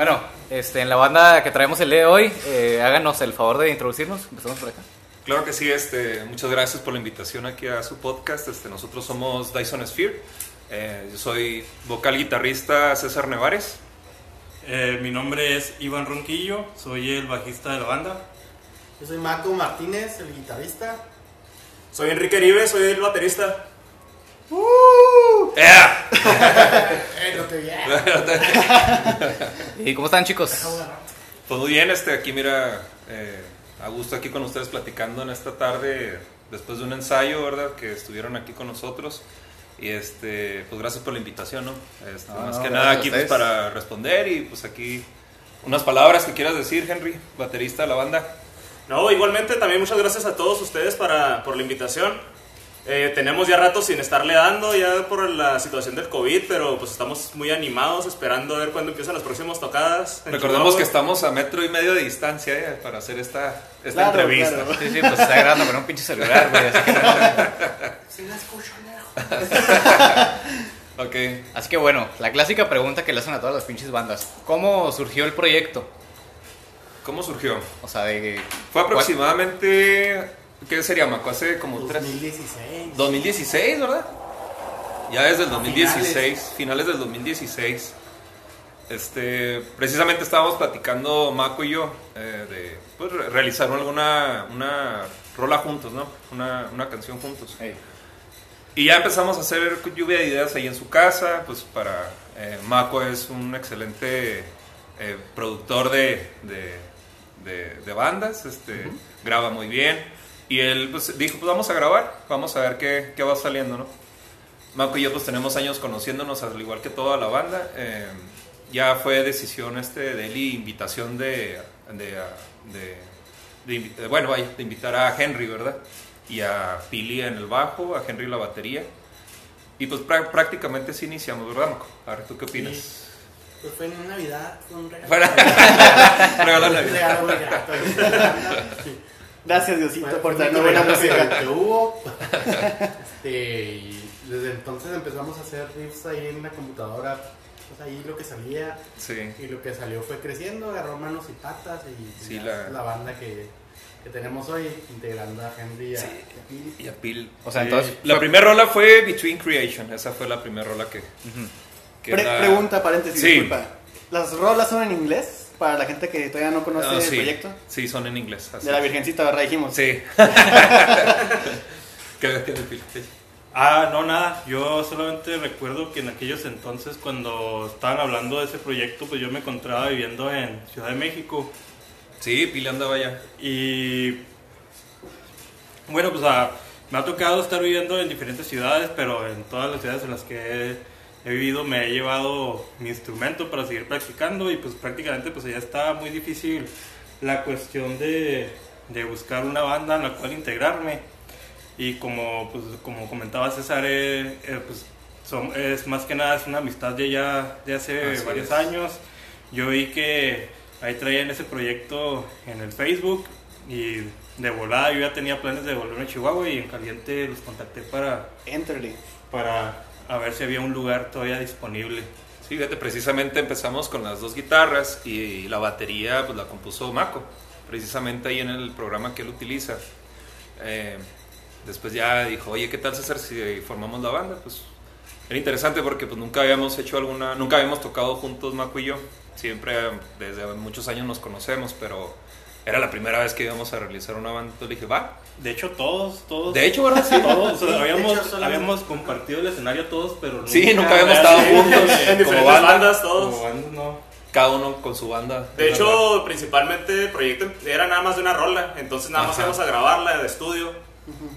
Bueno, este, en la banda que traemos el día de hoy, eh, háganos el favor de introducirnos. Empezamos por acá. Claro que sí, este, muchas gracias por la invitación aquí a su podcast. Este, nosotros somos Dyson Sphere. Eh, yo soy vocal guitarrista César Nevares. Eh, mi nombre es Iván Ronquillo, soy el bajista de la banda. Yo soy Marco Martínez, el guitarrista. Soy Enrique Rive, soy el baterista. ¡Ea! Eh, no te vi. ¿Y cómo están, chicos? Pues muy bien, este, aquí mira, eh, a gusto aquí con ustedes platicando en esta tarde, después de un ensayo, ¿verdad? Que estuvieron aquí con nosotros. Y este, pues gracias por la invitación, ¿no? Este, No, más no, que nada aquí pues, para responder y pues aquí unas palabras que quieras decir, Henry, baterista de la banda. No, igualmente también muchas gracias a todos ustedes para, por la invitación. Eh, tenemos ya rato sin estarle dando ya por la situación del COVID, pero pues estamos muy animados esperando a ver cuándo empiezan las próximas tocadas. Recordemos Chihuahua. que estamos a metro y medio de distancia eh, para hacer esta, esta Claro, entrevista. claro. Sí, sí, pues está grabando con un pinche celular, güey. Así que, no- Sí, la escucho. Ok. así que bueno, la clásica pregunta que le hacen a todas las pinches bandas. ¿Cómo surgió el proyecto? ¿Cómo surgió? O sea, de... Fue aproximadamente, ¿qué sería, Maco? Hace como tres... 2016. 2016, ¿verdad? Ya desde el A 2016, finales. del 2016. Este, precisamente estábamos platicando Maco y yo eh, de pues, re- realizar alguna una rola juntos, ¿no? Una, una canción juntos. Y ya empezamos a hacer lluvia de ideas ahí en su casa, pues para... eh, Mako es un excelente eh, productor de, de, de- de bandas, este, graba muy bien. Y él pues, dijo, pues vamos a grabar, vamos a ver qué, qué va saliendo, ¿no? Mako y yo pues tenemos años conociéndonos, al igual que toda la banda. eh, ya fue decisión este de él y invitación de, de, de- de invi- de- bueno, vaya, de invitar a Henry, ¿verdad? Y a Pili en el bajo, a Henry en la batería. Y pues prá- prácticamente sí iniciamos, ¿verdad, Mako? A ver, ¿tú qué opinas? Sí. Pues fue en Navidad, fue un regalo. Regalo Navidad. Sí. Gracias Diosito Fue- por fue regalo que- música. que hubo. Este, y desde entonces empezamos a hacer riffs ahí en la computadora. Pues ahí lo que salía. Sí. Y lo que salió fue creciendo, agarró manos y patas. Y Sí, ya la- la banda que, que tenemos hoy, integrando a Henry y a, Sí. y a Pili. Y a Pil. O sea, Eh, entonces... La primera rola fue Between Creation, esa fue la primera rola que... que Pre- la- Pregunta, paréntesis, Sí. disculpa. ¿Las rolas son en inglés? Para la gente que todavía no conoce Ah, el proyecto. Sí, son en inglés. así De la. Virgencita, ¿verdad? Dijimos. Sí. ¿Qué qué? Sí. Ah, no, nada. Yo solamente recuerdo que en aquellos entonces, cuando estaban hablando de ese proyecto, pues yo me encontraba viviendo en Ciudad de México. Sí, Pili andaba allá. Y bueno, pues ah, me ha tocado estar viviendo en diferentes ciudades, pero en todas las ciudades en las que he, he vivido me he llevado mi instrumento para seguir practicando y pues prácticamente pues ya está muy difícil la cuestión de, de buscar una banda en la cual integrarme. Y como, pues, como comentaba César, eh, eh, pues, son- es más que nada es una amistad de ya de hace Así varios es. años. Yo vi que ahí traían ese proyecto en el Facebook y de volada yo ya tenía planes de volverme a Chihuahua y en caliente los contacté para, Enterly. para a ver si había un lugar todavía disponible. Sí, fíjate, precisamente empezamos con las dos guitarras y la batería pues la compuso Mako, precisamente ahí en el programa que él utiliza. Eh, después ya dijo, oye, ¿qué tal César si formamos la banda? Pues era interesante porque pues nunca habíamos hecho alguna, nunca habíamos tocado juntos Mako y yo. Siempre desde muchos años nos conocemos, pero era la primera vez que íbamos a realizar una banda. Entonces le dije, va. De hecho, todos, todos. De hecho, ¿verdad? Sí. todos, o sea, habíamos, hecho, habíamos compartido el escenario todos, pero Sí, nunca habíamos estado juntos. En como diferentes banda. bandas todos. como bandas, no. Cada uno con su banda. De hecho, principalmente el proyecto era nada más de una rola, entonces nada más Ajá. íbamos a grabarla de estudio.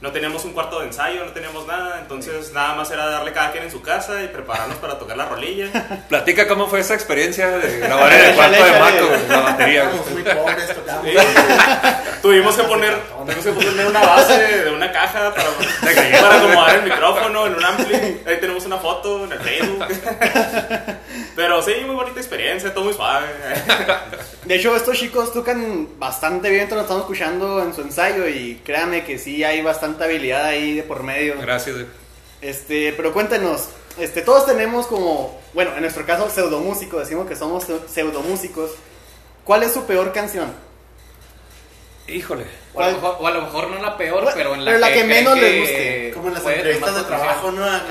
No teníamos un cuarto de ensayo, no teníamos nada, entonces nada más era darle cada quien en su casa y prepararnos para tocar la rolilla. Platica cómo fue esa experiencia de grabar en el cuarto de échale. la batería. Muy pobres. Sí. tuvimos que poner tuvimos que poner una base de una caja para, para acomodar el micrófono en un ampli. Ahí tenemos una foto en el Facebook. Pero sí, muy bonita experiencia, todo muy suave. De hecho, estos chicos tocan bastante bien, lo estamos escuchando en su ensayo y créanme que sí hay bastante habilidad ahí de por medio. Gracias. Este, pero cuéntenos, este, todos tenemos como, bueno, en nuestro caso pseudomúsicos, decimos que somos pseudomúsicos. ¿Cuál es su peor canción? Híjole. O a, lo mejor, o a lo mejor no la peor, pero en la pero la que menos les guste. Como en las entrevistas de trabajo, ¿no? Ay,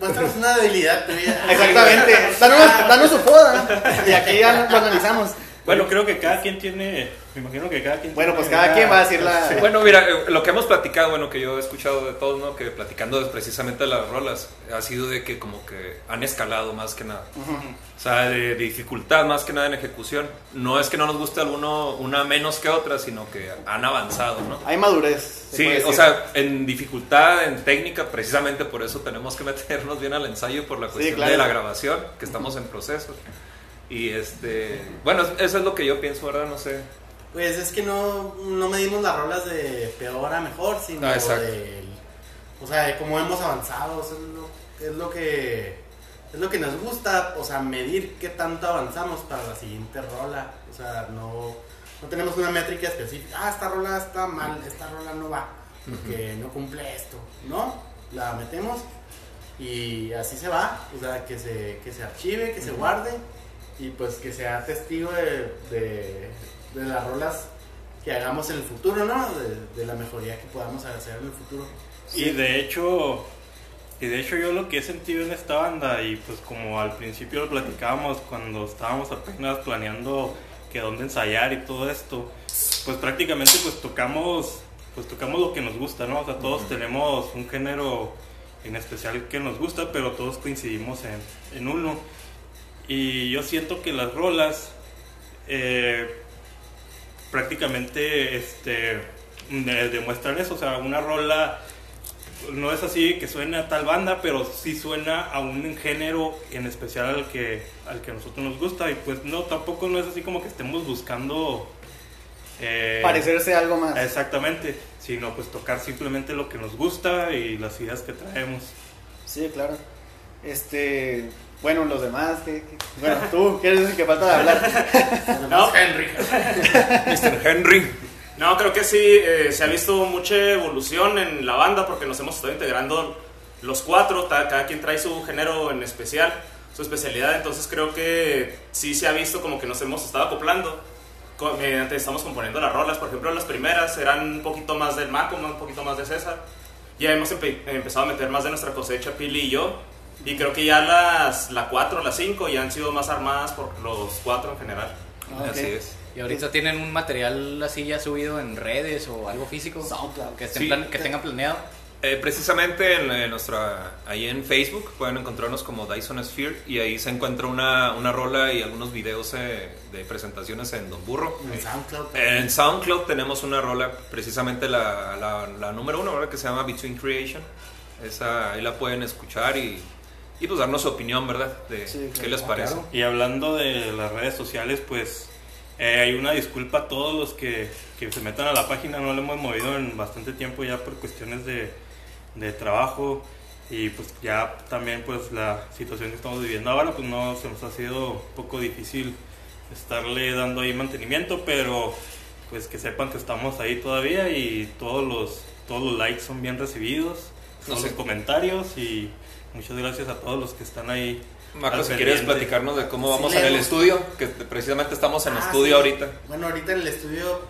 Muéstranos una debilidad tuya. Exactamente. Danos, danos su foda. Y aquí ya lo analizamos. Bueno, creo que cada quien tiene. Me imagino que cada quien Bueno, pues cada quien va a decir la. Bueno, mira, eh, lo que hemos platicado, bueno, que yo he escuchado de todos, ¿no? Que platicando precisamente de las rolas, ha sido de que como que han escalado más que nada. O sea, de, de dificultad más que nada en ejecución. No es que no nos guste alguno, una menos que otra, sino que han avanzado, ¿no? Hay madurez. Sí, o sea, en dificultad, en técnica, precisamente por eso tenemos que meternos bien al ensayo por la cuestión claro. de la grabación, que estamos en proceso. Y este, bueno, eso es lo que yo pienso, ¿verdad? No sé. Pues es que no, no medimos las rolas de peor a mejor, sino Ah, de, o sea, de cómo hemos avanzado, es lo, es lo que es lo que nos gusta, o sea, medir qué tanto avanzamos para la siguiente rola, o sea, no, no tenemos una métrica específica, ah, esta rola está mal, esta rola no va, porque no cumple esto, ¿no? La metemos y así se va, o sea, que se, que se archive, que se guarde y pues que sea testigo de, de, de las rolas que hagamos en el futuro, ¿no? De, de la mejoría que podamos hacer en el futuro. Y de hecho, y de hecho yo lo que he sentido en esta banda, y pues como al principio lo platicábamos cuando estábamos apenas planeando que dónde ensayar y todo esto, pues prácticamente pues tocamos, pues tocamos lo que nos gusta, ¿no? O sea, todos tenemos un género en especial que nos gusta, pero todos coincidimos en, en uno. Y yo siento que las rolas eh, prácticamente este, de- demuestran eso. O sea, una rola no es así que suene a tal banda, pero sí suena a un género en especial al que, al que a nosotros nos gusta. Y pues no, tampoco no es así como que estemos buscando... eh, Parecerse algo más. Exactamente, sino pues tocar simplemente lo que nos gusta y las ideas que traemos. Sí, claro. Este. Bueno, los demás. ¿qué- qué? Bueno, tú, ¿quieres decir que falta de hablar? No. Henry. Mr. Henry. No, creo que sí, eh, se ha visto mucha evolución en la banda porque nos hemos estado integrando los cuatro, cada quien trae su género en especial, su especialidad, entonces creo que sí se ha visto como que nos hemos estado acoplando. co- Mediante estamos componiendo las rolas, por ejemplo, las primeras eran un poquito más del Maco, un poquito más de César. Ya hemos empe- empezado a meter más de nuestra cosecha, Pili y yo. Y creo que ya las la 4, las 5 ya han sido más armadas por los cuatro en general. Ah, ok. Así es. ¿Y ahorita tienen un material así ya subido en redes o algo físico? SoundCloud. Que, estén Sí. plan- que tengan planeado. Eh, precisamente en, en nuestra, ahí en Facebook pueden encontrarnos como Dyson Sphere y ahí se encuentra una, una rola y algunos videos eh, de presentaciones en Don Burro. En SoundCloud. En SoundCloud tenemos una rola, precisamente la, la, la número uno, ¿verdad? que se llama Between Creation. Esa, ahí la pueden escuchar y, y pues darnos su opinión, ¿verdad? De Sí, qué claro. les parece. claro. Y hablando de las redes sociales, pues eh, hay una disculpa a todos los que, que se metan a la página, no la hemos movido en bastante tiempo ya por cuestiones de, de trabajo y pues ya también pues la situación que estamos viviendo ahora pues no se nos ha sido un poco difícil estarle dando ahí mantenimiento, pero pues que sepan que estamos ahí todavía y todos los, todos los likes son bien recibidos, todos sé. los comentarios y muchas gracias a todos los que están ahí. Marco, si quieres platicarnos de cómo Sí, vamos en el estudio, que precisamente estamos en Ah, estudio sí. ahorita. Bueno, ahorita en el estudio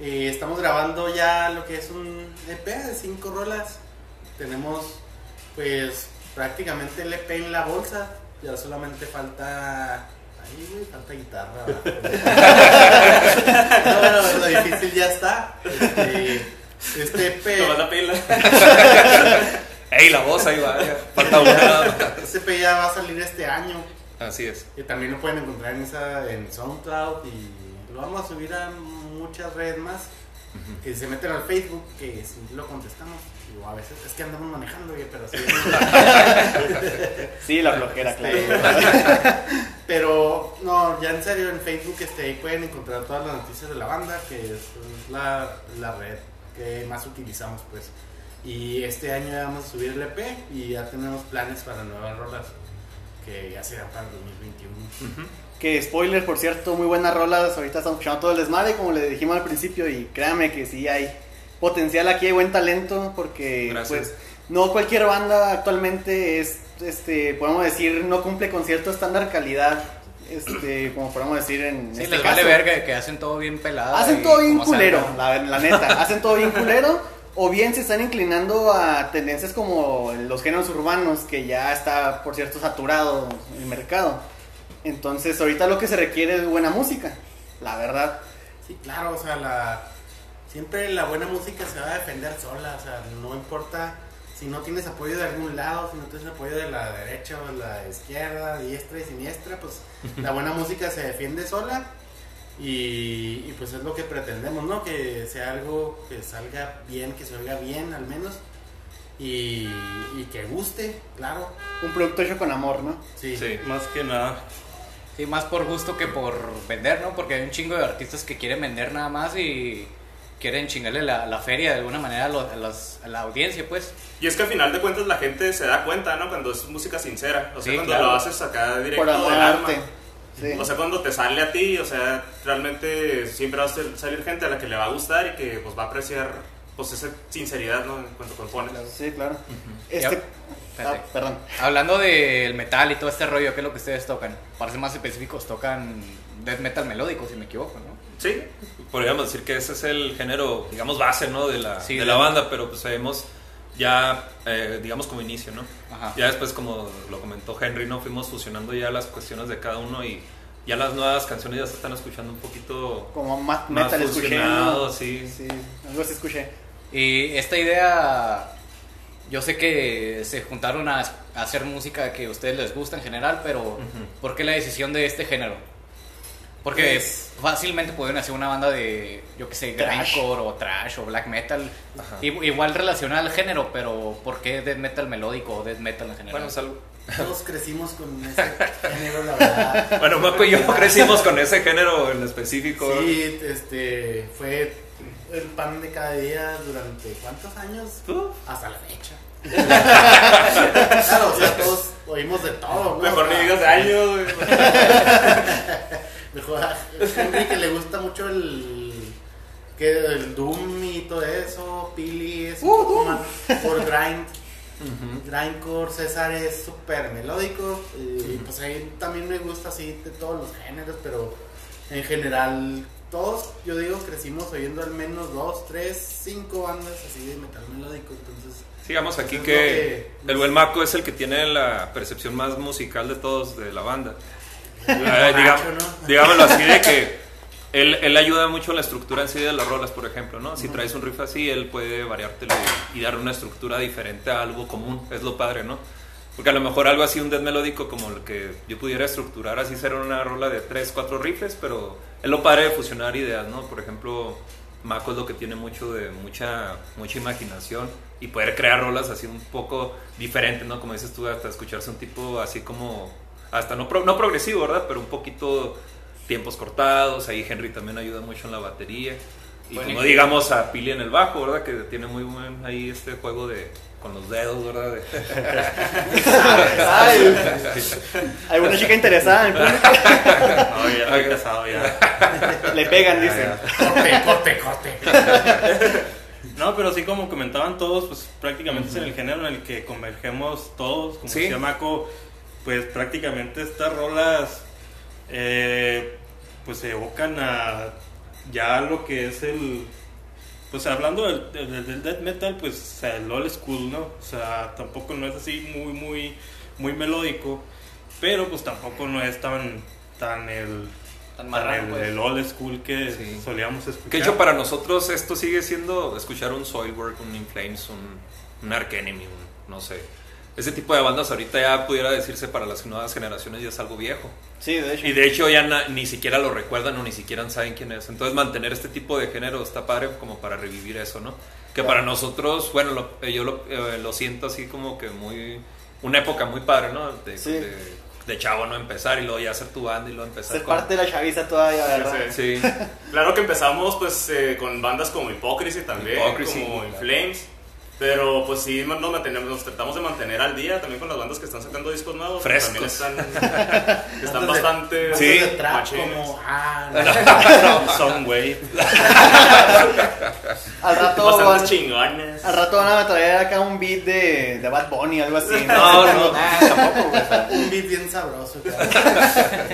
eh, estamos grabando ya lo que es un EP de cinco rolas. Tenemos pues prácticamente el EP en la bolsa. Ya solamente falta... Ahí, güey, falta guitarra. no, bueno, lo difícil ya está. Este, este EP... Tomás la pila. ¡Ey, la voz ahí va! ya. Falta una. Este ya va a salir este año. Así es. Y también lo pueden encontrar en, esa, en SoundCloud y lo vamos a subir a muchas redes más. Que se meten al Facebook, que si lo contestamos. O a veces es que andamos manejando, pero sí. Sí, la flojera, claro. pero no, ya en serio, en Facebook este, ahí pueden encontrar todas las noticias de la banda, que es la, la red que más utilizamos, pues. Y este año ya vamos a subir el EP y ya tenemos planes para nuevas rolas que ya serán para el 2021. Que spoiler, por cierto, muy buenas rolas. Ahorita estamos escuchando todo el desmadre, como le dijimos al principio. Y créanme que sí hay potencial aquí, hay buen talento. Porque Gracias. pues no cualquier banda actualmente es este, podemos decir, no cumple con cierto estándar calidad, este, como podemos decir en Sí, este les vale caso. verga que hacen todo bien pelado. Hacen todo bien culero, la, la neta. Hacen todo bien culero. O bien se están inclinando a tendencias como los géneros urbanos, que ya está, por cierto, saturado el mercado. Entonces, ahorita lo que se requiere es buena música, la verdad. Sí, claro, o sea, la, siempre la buena música se va a defender sola, o sea, no importa si no tienes apoyo de algún lado, si no tienes apoyo de la derecha o de la izquierda, diestra y siniestra, pues la buena música se defiende sola y, y, pues es lo que pretendemos, ¿no? Que sea algo que salga bien, que se oiga bien al menos y, y que guste, claro. Un producto hecho con amor, ¿no? Sí, Sí. Más que nada. Sí, más por gusto que por vender, ¿no? Porque hay un chingo de artistas que quieren vender nada más y quieren chingarle la, la feria de alguna manera a, lo- a las- a la audiencia, pues. Y es que al final de cuentas la gente se da cuenta, ¿no? Cuando es música sincera. O sea, Sí, cuando claro. lo haces acá directo Por amor del al alma. Sí. O sea, cuando te sale a ti, o sea, realmente siempre va a ser- salir gente a la que le va a gustar y que pues va a apreciar pues esa sinceridad, ¿no? Cuando compones. Sí, claro. Este, Ya. ah, perdón. Hablando del metal y todo este rollo, ¿qué es lo que ustedes tocan? Para ser más específicos, tocan death metal melódico, si me equivoco, ¿no? Sí, podríamos decir que ese es el género, digamos, base, ¿no? De la, Sí, de- la banda, pero pues sabemos ya, eh, digamos, como inicio, ¿no? Ajá. Ya después, como lo comentó Henry, ¿no? Fuimos fusionando ya las cuestiones de cada uno y ya las nuevas canciones ya se están escuchando un poquito Como más más metal escuché. ¿no? fusionado, sí. Sí, algo se escuché. Y esta idea, yo sé que se juntaron a, a hacer música que a ustedes les gusta en general, pero ¿por qué la decisión de este género? Porque Pues- fácilmente pueden hacer una banda de, yo que sé, Trash. grindcore o trash o black metal, Ajá. igual relacionada al género, pero ¿por qué death metal melódico o death metal en general? Bueno, es algo- Todos crecimos con ese género, la verdad. bueno, Marco y yo crecimos con ese género en específico. Sí, este, fue el pan de cada día durante ¿cuántos años? Uf. Hasta la fecha. claro, o sea, todos oímos de todo, ¿no? Mejor ni digas de años, Mejor a Henry que le gusta mucho el que el Doom y todo eso, Pili es un Uh, poco más por grind. Grindcore, César es súper melódico y pues ahí también me gusta así de todos los géneros, pero en general todos, yo digo, crecimos oyendo al menos dos, tres, cinco bandas así de metal melódico, entonces Sigamos aquí que que- el buen Marco es el que tiene la percepción más musical de todos de la banda. Eh, digamos-. Digámoslo así de que él, él ayuda mucho en la estructura en sí de las rolas, por ejemplo, ¿no? Si traes un riff así, él puede variártelo y, y darle una estructura diferente a algo común, es lo padre, ¿no? Porque a lo mejor algo así, un death melódico como el que yo pudiera estructurar así, ser una rola de 3, 4 riffs, pero es lo padre de fusionar ideas, ¿no? Por ejemplo, Mako es lo que tiene mucho de mucha, mucha imaginación y poder crear rolas así un poco diferentes, ¿no? Como dices tú, hasta escucharse un tipo así como, hasta no, pro- no progresivo, ¿verdad? Pero un poquito tiempos cortados, ahí Henry también ayuda mucho en la batería. Y Bueno, como y- digamos a Pili en el bajo, ¿verdad? Que tiene muy buen ahí este juego de con los dedos, ¿verdad? De- Ay, alguna chica interesada en público No, ya estoy casado ya. le pegan, dicen. corte, corte, corte. No, pero así como comentaban todos, pues prácticamente es en el género en el que convergemos todos, como Sí. decía Mako, pues prácticamente estas rolas eh, pues se evocan a ya lo que es el pues hablando del, del, del death metal, pues el old school, ¿no? O sea, tampoco no es así muy, muy, muy melódico, pero pues tampoco no es tan, tan el, Tan tan marrano, el, pues. el old school que Sí. solíamos escuchar. Que de hecho para nosotros esto sigue siendo escuchar un Soilwork, un In Flames, un, un Arch Enemy, un- no sé. Ese tipo de bandas ahorita ya pudiera decirse para las nuevas generaciones ya es algo viejo. Sí, de hecho. Y de hecho ya na- ni siquiera lo recuerdan o ni siquiera saben quién es. Entonces mantener este tipo de género está padre como para revivir eso, ¿no? Que para nosotros, bueno, lo- eh, yo lo, eh, lo siento así como que muy... Una época muy padre, ¿no? De, Sí. de, de chavo, ¿no? Empezar y luego ya hacer tu banda y luego empezar Ser con- parte de la chaviza todavía, ¿verdad? Sí, Sí. Claro que empezamos pues eh, con bandas como Hypocrisy también, Hypocrisy, como claro. In Flames. Pero pues sí, nos, mantenemos, nos tratamos de mantener al día también con las bandas que están sacando discos nuevos. que Frescos. También están, están bastante Sí. como ah, no. Son, güey. Al rato van, Bastante chingones. al rato van a traer acá un beat de, de Bad Bunny, algo así. No, no. Ah, tampoco, güey. un beat bien sabroso.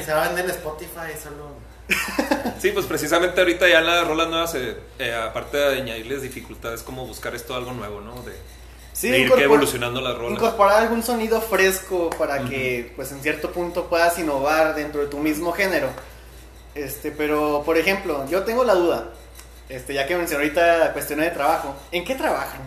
Se va a vender en Spotify solo. Sí, pues precisamente ahorita ya en las rolas nuevas, eh, eh, aparte de añadirles dificultades, como buscar esto algo nuevo, ¿no? De, Sí, de ir evolucionando las rolas. Incorporar algún sonido fresco para que, pues, en cierto punto puedas innovar dentro de tu mismo género. Este, pero, por ejemplo, yo tengo la duda, este, ya que mencioné ahorita cuestiones de trabajo, ¿en qué trabajan?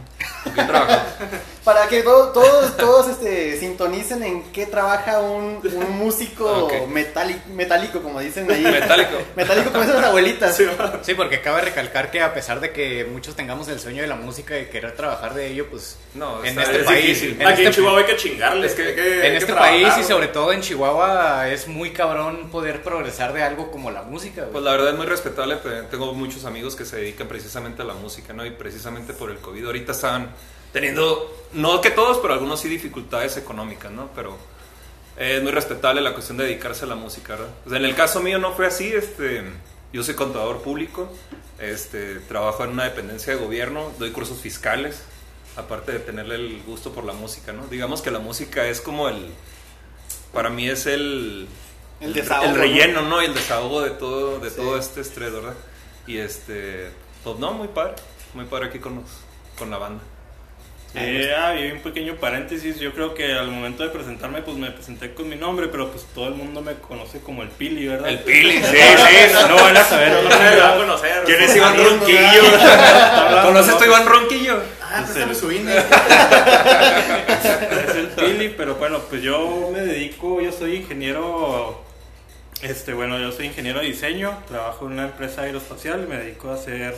¿Con qué trabajas? Para que to- todos, todos este, sintonicen en qué trabaja un, un músico Ok. metálico, metálico, como dicen ahí. Metálico. Metálico como dicen las abuelitas. Sí, porque cabe recalcar que a pesar de que muchos tengamos el sueño de la música y querer trabajar de ello, pues No, en está- este es país, difícil. en Aquí en este- Chihuahua hay que chingarle. Es que- hay en este país y sobre todo en Chihuahua es muy cabrón poder progresar de algo como la música. güey. Pues la verdad es muy respetable, pero tengo muchos amigos que se dedican precisamente a la música, ¿no? Y precisamente por el COVID ahorita están teniendo, no que todos, pero algunos sí dificultades económicas, ¿no? Pero eh, es muy respetable la cuestión de dedicarse a la música, ¿verdad? O sea, en el caso mío no fue así, este, yo soy contador público, este, trabajo en una dependencia de gobierno, doy cursos fiscales, aparte de tenerle el gusto por la música, ¿no? Digamos que la música es como el, para mí es el, El desahogo, el ¿no? relleno, ¿no? Y el desahogo de todo, de Sí. todo este estrés, ¿verdad? Y este, pues no, muy padre, muy padre aquí con, los, con la banda. Eh, y un pequeño paréntesis, yo creo que al momento de presentarme, pues me presenté con mi nombre, pero pues todo el mundo me conoce como el Pili, ¿verdad? El Pili, sí, sí, no, van a saber No quién nadie es, lo va a conocer. ¿Quién es. Iván Ronquillo? ¿Conoces ¿no? tú a Iván Ronquillo? Ah, préstame su INE. es el Pili, pero bueno, pues yo me dedico, yo soy ingeniero, este, bueno, yo soy ingeniero de diseño, trabajo en una empresa aeroespacial, me dedico a hacer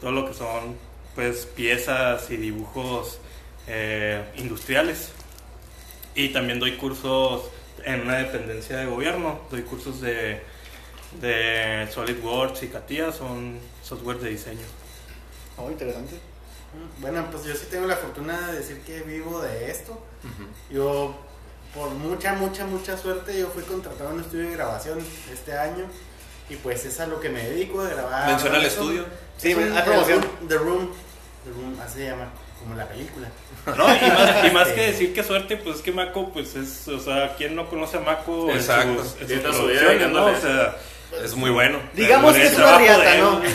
todo lo que son, pues, piezas y dibujos eh, industriales. Y también doy cursos en una dependencia de gobierno, doy cursos de, de SolidWorks y CATIA, son software de diseño. Oh, interesante. Bueno, pues yo sí tengo la fortuna de decir que vivo de esto. Yo, por mucha, mucha, mucha suerte, yo fui contratado en un estudio de grabación este año. Y pues es a lo que me dedico, de grabar. Menciona el estudio. Sí, hay promoción. The Room, The Room, The Room, así se llama, como la película. No, y más, y más Sí. que decir que suerte, pues es que Mako, pues es, o sea, ¿quién no conoce a Mako en Exacto. sus, en sus toda su vida producciones, no? O sea, Es muy bueno. Digamos que es una riata, ¿no? sí,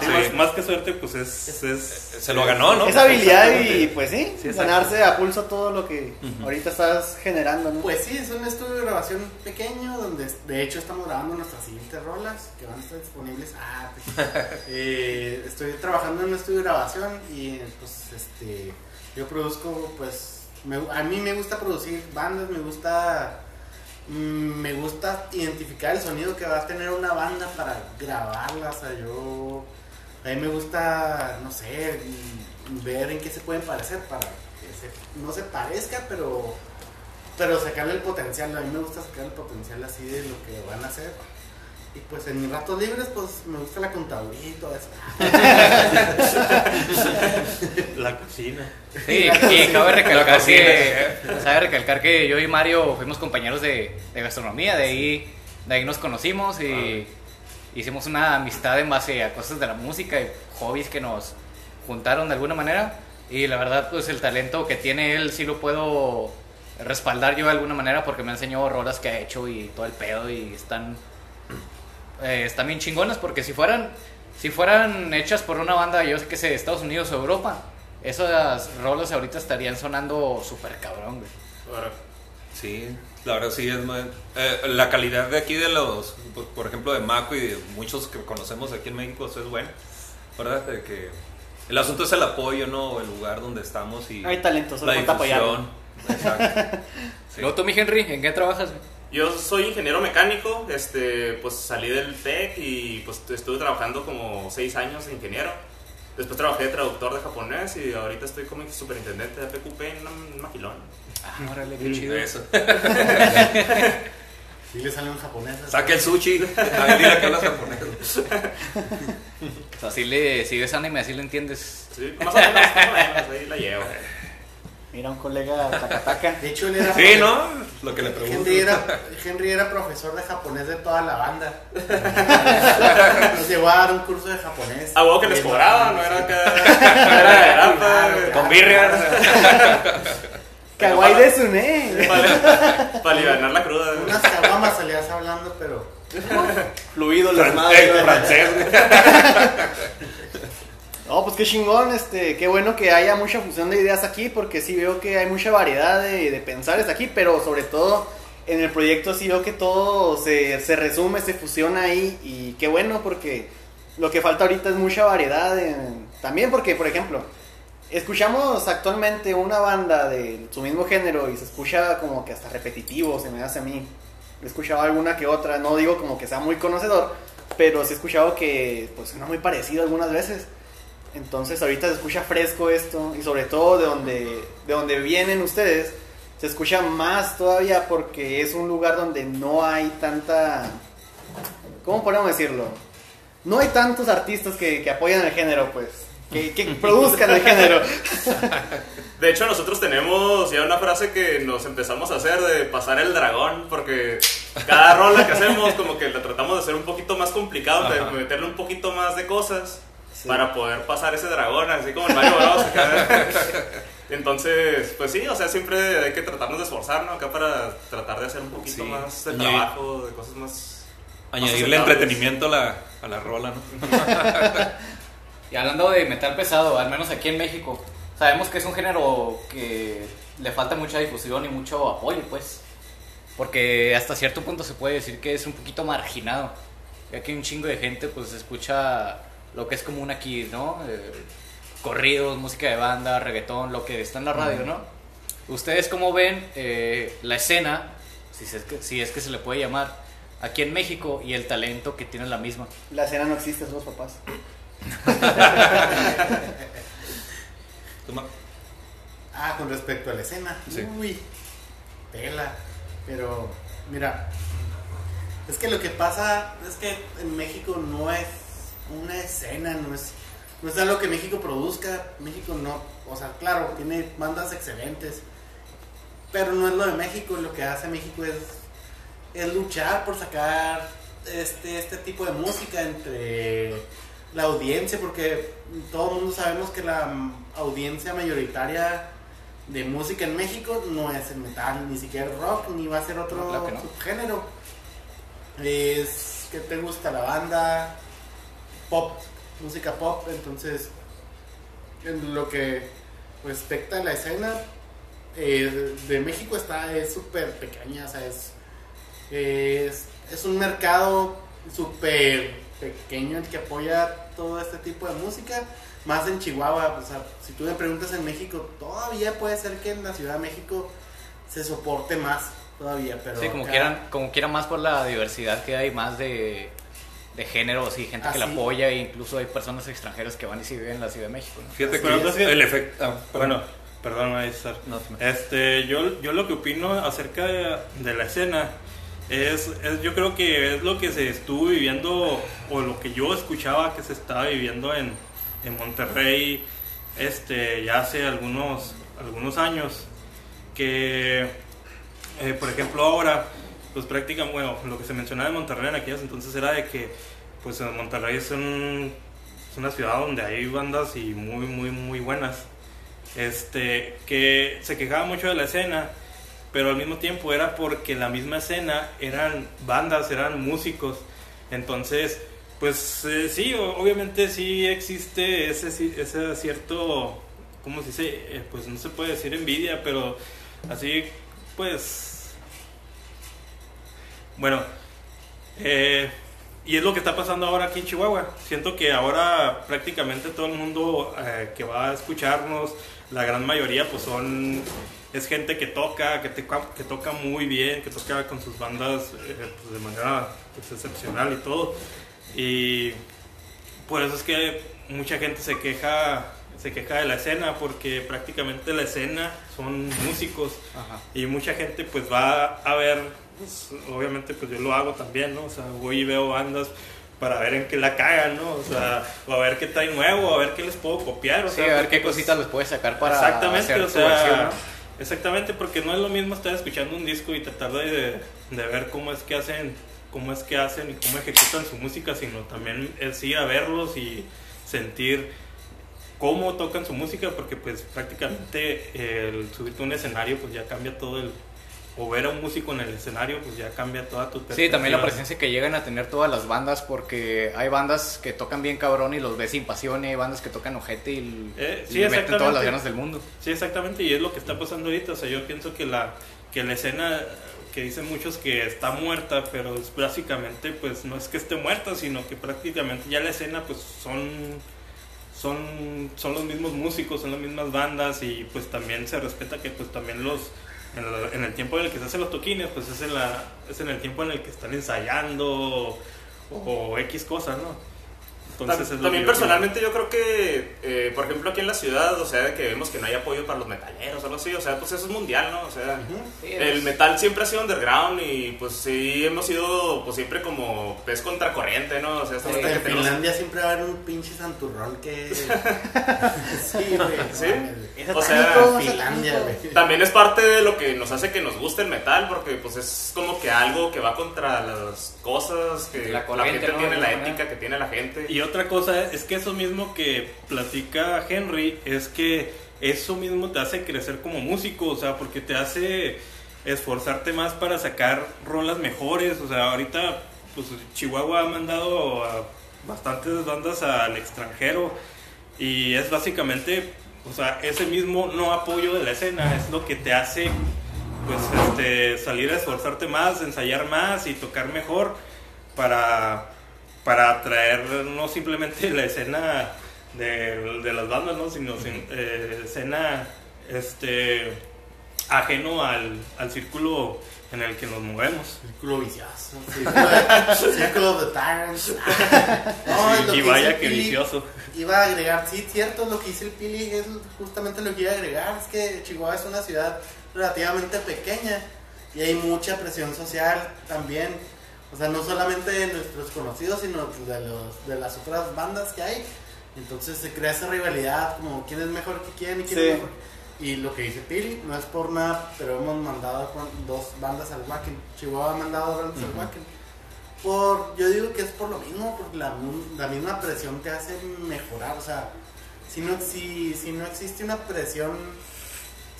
Sí. más, más que suerte, pues es... es Se lo ganó, ¿no? Es habilidad y pues sí, Sí, ganarse a pulso todo lo que ahorita estás generando, ¿no? Pues sí, es un estudio de grabación pequeño donde de hecho estamos grabando nuestras siguientes rolas que van a estar disponibles. Ah, pues, eh, estoy trabajando en un estudio de grabación y pues este yo produzco pues me- a mí me gusta producir bandas, me gusta me gusta identificar el sonido que va a tener una banda para grabarla, o sea, yo a mí me gusta, no sé, mm, ver en qué se pueden parecer para que se- no se parezca, pero pero sacarle el potencial, a mí me gusta sacar el potencial así de lo que van a hacer. Y pues en mis ratos libres, pues me gusta la contaduría y todo eso. La cocina. Sí, y cabe recalcar que, cabe recalcar que yo y Mario fuimos compañeros de, de gastronomía, de ahí, de ahí nos conocimos y hicimos una amistad en base a cosas de la música y hobbies que nos juntaron de alguna manera. Y la verdad, pues el talento que tiene él sí lo puedo respaldar yo de alguna manera porque me enseñó rolas que ha hecho y todo el pedo y están, eh, están bien chingonas porque si fueran, si fueran hechas por una banda, yo sé que sé, de Estados Unidos o Europa, esas rolas ahorita estarían sonando súper cabrón, güey. Sí, la verdad sí es muy- eh, la calidad de aquí de los, por, por ejemplo, de Maco y de muchos que conocemos aquí en México eso es bueno, ¿verdad? De que el asunto es el apoyo, ¿no? El lugar donde estamos y Hay talento, solo la difusión. Exacto. Sí. Luego tú, mi Henry, ¿en qué trabajas? güey? Yo soy ingeniero mecánico, este, pues salí del TEC y pues estuve trabajando como seis años de ingeniero. Después trabajé de traductor de japonés y ahorita estoy como superintendente de PQP en un maquilón. Ah, órale, qué chido. Eso. Sí le sale un japonés. Saque el sushi. A ver, dile que hablas japonés. O sea, si, le, si ves anime, así lo entiendes. Sí, más o menos, más o menos, ahí la llevo. Mira, un colega Takataka. De hecho, él era. Sí, ¿no? Lo que le pregunto. Henry era, Henry era profesor de japonés de toda la banda. Nos llevó a dar un curso de japonés. A huevo que les cobraba, no era acá. Era de güey. Con birria. Kawaii de Sune. Para, para aliviar la cruda. Unas caguamas salías hablando, pero. Fluido, los Fran- más. eh, francés. No, pues qué chingón, este, qué bueno que haya mucha fusión de ideas aquí, porque sí veo que hay mucha variedad de, de pensares aquí, pero sobre todo en el proyecto sí veo que todo se, se resume, se fusiona ahí, y qué bueno, porque lo que falta ahorita es mucha variedad, en- también porque, por ejemplo, escuchamos actualmente una banda de su mismo género y se escucha como que hasta repetitivo, se me hace a mí. He escuchado alguna que otra, no digo como que sea muy conocedor, pero sí he escuchado que pues suena muy parecido algunas veces. Entonces ahorita se escucha fresco esto y sobre todo de donde, de donde vienen ustedes, se escucha más todavía porque es un lugar donde no hay tanta... ¿Cómo podemos decirlo? No hay tantos artistas que, que apoyan el género, pues, que, que produzcan el género. De hecho, nosotros tenemos ya una frase que nos empezamos a hacer de pasar el dragón, porque cada rola que hacemos como que la tratamos de hacer un poquito más complicado, de meterle un poquito más de cosas Sí. para poder pasar ese dragón, así como en Mario Bros. Entonces, pues sí, o sea, siempre hay que tratarnos de esforzar, ¿no? Acá para tratar de hacer un poquito Sí. más de Añadir- trabajo, de cosas más... Añadirle aceptables. entretenimiento a la, a la rola, ¿no? Y hablando de metal pesado, al menos aquí en México, sabemos que es un género que le falta mucha difusión y mucho apoyo, pues. Porque hasta cierto punto se puede decir que es un poquito marginado. Ya que un chingo de gente pues escucha lo que es común aquí, ¿no? Eh, corridos, música de banda, reggaetón, lo que está en la radio, ¿no? ¿Ustedes cómo ven eh, la escena, si es, que, si es que se le puede llamar, aquí en México y el talento que tiene la misma? La escena no existe, son los papás. Toma. Ah, con respecto a la escena. Sí. Uy, tela. Pero, mira, es que lo que pasa es que en México no es una escena, no es, no es algo que México produzca. México no, o sea, claro, tiene bandas excelentes, pero no es lo de México. Lo que hace México es, es luchar por sacar este, este tipo de música entre la audiencia, porque todo el mundo sabemos que la audiencia mayoritaria de música en México no es el metal, ni siquiera el rock, ni va a ser otro No, claro que no. subgénero. Es que te gusta la banda, pop, música pop, entonces en lo que respecta a la escena eh, de México está es súper pequeña, o sea, es, es, es un mercado súper pequeño el que apoya todo este tipo de música, más en Chihuahua, o sea, si tú me preguntas en México, todavía puede ser que en la Ciudad de México se soporte más todavía, pero Sí, como acá- quieran, como quieran más por la diversidad que hay, más de, de géneros y gente que la apoya, e incluso hay personas extranjeras que van y se viven en la Ciudad de México. ¿no? Fíjate Así que es. el efecto. ah, Bueno, perdón, ahí está. No, Este, yo, yo lo que opino acerca de, de la escena es, es, yo creo que es lo que se estuvo viviendo o lo que yo escuchaba que se estaba viviendo en, en Monterrey este, ya hace algunos, algunos años. Que, eh, por ejemplo, ahora, pues prácticamente, bueno, lo que se mencionaba de Monterrey en aquellos entonces era de que, pues Monterrey es, un- es una ciudad donde hay bandas y muy, muy, muy buenas este, que se quejaba mucho de la escena, pero al mismo tiempo era porque la misma escena eran bandas, eran músicos. Entonces, pues eh, sí, obviamente sí existe ese, ese cierto, ¿cómo se dice? Eh, pues no se puede decir envidia, pero así, pues... Bueno, eh, y es lo que está pasando ahora aquí en Chihuahua. Siento que ahora prácticamente todo el mundo eh, que va a escucharnos, la gran mayoría, pues son es gente que toca, que, te- que toca muy bien, que toca con sus bandas eh, pues, de manera pues, excepcional y todo. Y por eso es que mucha gente se queja se queja de la escena porque prácticamente la escena son músicos Ajá. y mucha gente pues va a ver pues, obviamente pues yo lo hago también, ¿no? O sea, voy y veo bandas para ver en qué la cagan, ¿no? O sea, o a ver qué trae nuevo, o a ver qué les puedo copiar, o Sí, sea, a ver qué pues, cositas les puedes sacar para exactamente, hacer o sea, versión, ¿no? exactamente, porque no es lo mismo estar escuchando un disco y tratar de, de ver cómo es que hacen, cómo es que hacen y cómo ejecutan su música, sino también es ir a verlos y sentir cómo tocan su música, porque pues prácticamente el subirte a un escenario pues ya cambia todo el o ver a un músico en el escenario pues ya cambia toda tu Sí, también la perspectiva. presencia que llegan a tener todas las bandas, porque hay bandas que tocan bien cabrón y los ves sin pasión, y hay bandas que tocan ojete y, Eh, y sí, le meten todas las ganas del mundo. Sí, exactamente, y es lo que está pasando ahorita. O sea, yo pienso que la, que la escena que dicen muchos que está muerta, pero es básicamente, pues no es que esté muerta, sino que prácticamente ya la escena, pues son, son, son los mismos músicos, son las mismas bandas, y pues también se respeta que, pues también los. En, la- en el tiempo en el que se hacen los toquines, pues es en, la, es en el tiempo en el que están ensayando o, o X cosas, ¿no? Entonces También personalmente yo creo que, eh, por ejemplo, aquí en la ciudad, o sea, de que vemos que no hay apoyo para los metaleros o algo así, o sea, pues eso es mundial, ¿no? O sea, Sí, el es- metal siempre ha sido underground y pues sí hemos sido pues siempre como pez contracorriente, ¿no? O sea, esta Sí, En que tenemos... Finlandia siempre va a haber un pinche santurrón que. sí, güey. ¿Sí? Es O sea, Finlandia, güey. También es parte de lo que nos hace que nos guste el metal, porque pues es como que algo que va contra las cosas que La gente ¿no? tiene, la ética que tiene la gente. Y otra cosa es que eso mismo que platica Henry es que eso mismo te hace crecer como músico, o sea, porque te hace esforzarte más para sacar rolas mejores, o sea, ahorita pues Chihuahua ha mandado a bastantes bandas al extranjero y es básicamente, o sea, ese mismo no apoyo de la escena es lo que te hace pues este salir a esforzarte más, ensayar más y tocar mejor para para atraer no simplemente la escena de, de las bandas, ¿no? sino sin- eh, escena este ajeno al, al círculo en el que nos movemos. Círculo vicioso. Círculo, de Tyrants. No, Sí, y vaya que Pili, vicioso. Iba a agregar, sí, cierto, lo que dice el Pili es justamente lo que iba a agregar. Es que Chihuahua es una ciudad relativamente pequeña y hay mucha presión social también. O sea, no solamente de nuestros conocidos, sino de, los, de las otras bandas que hay. Entonces se crea esa rivalidad, como quién es mejor que quién y quién Sí. es mejor. Y lo que dice Pili, no es por nada, pero hemos mandado dos bandas al Wacken. Chihuahua ha mandado dos bandas al Wacken. Por, yo digo que es por lo mismo, porque la, la misma presión te hace mejorar. O sea, si no, si, si no existe una presión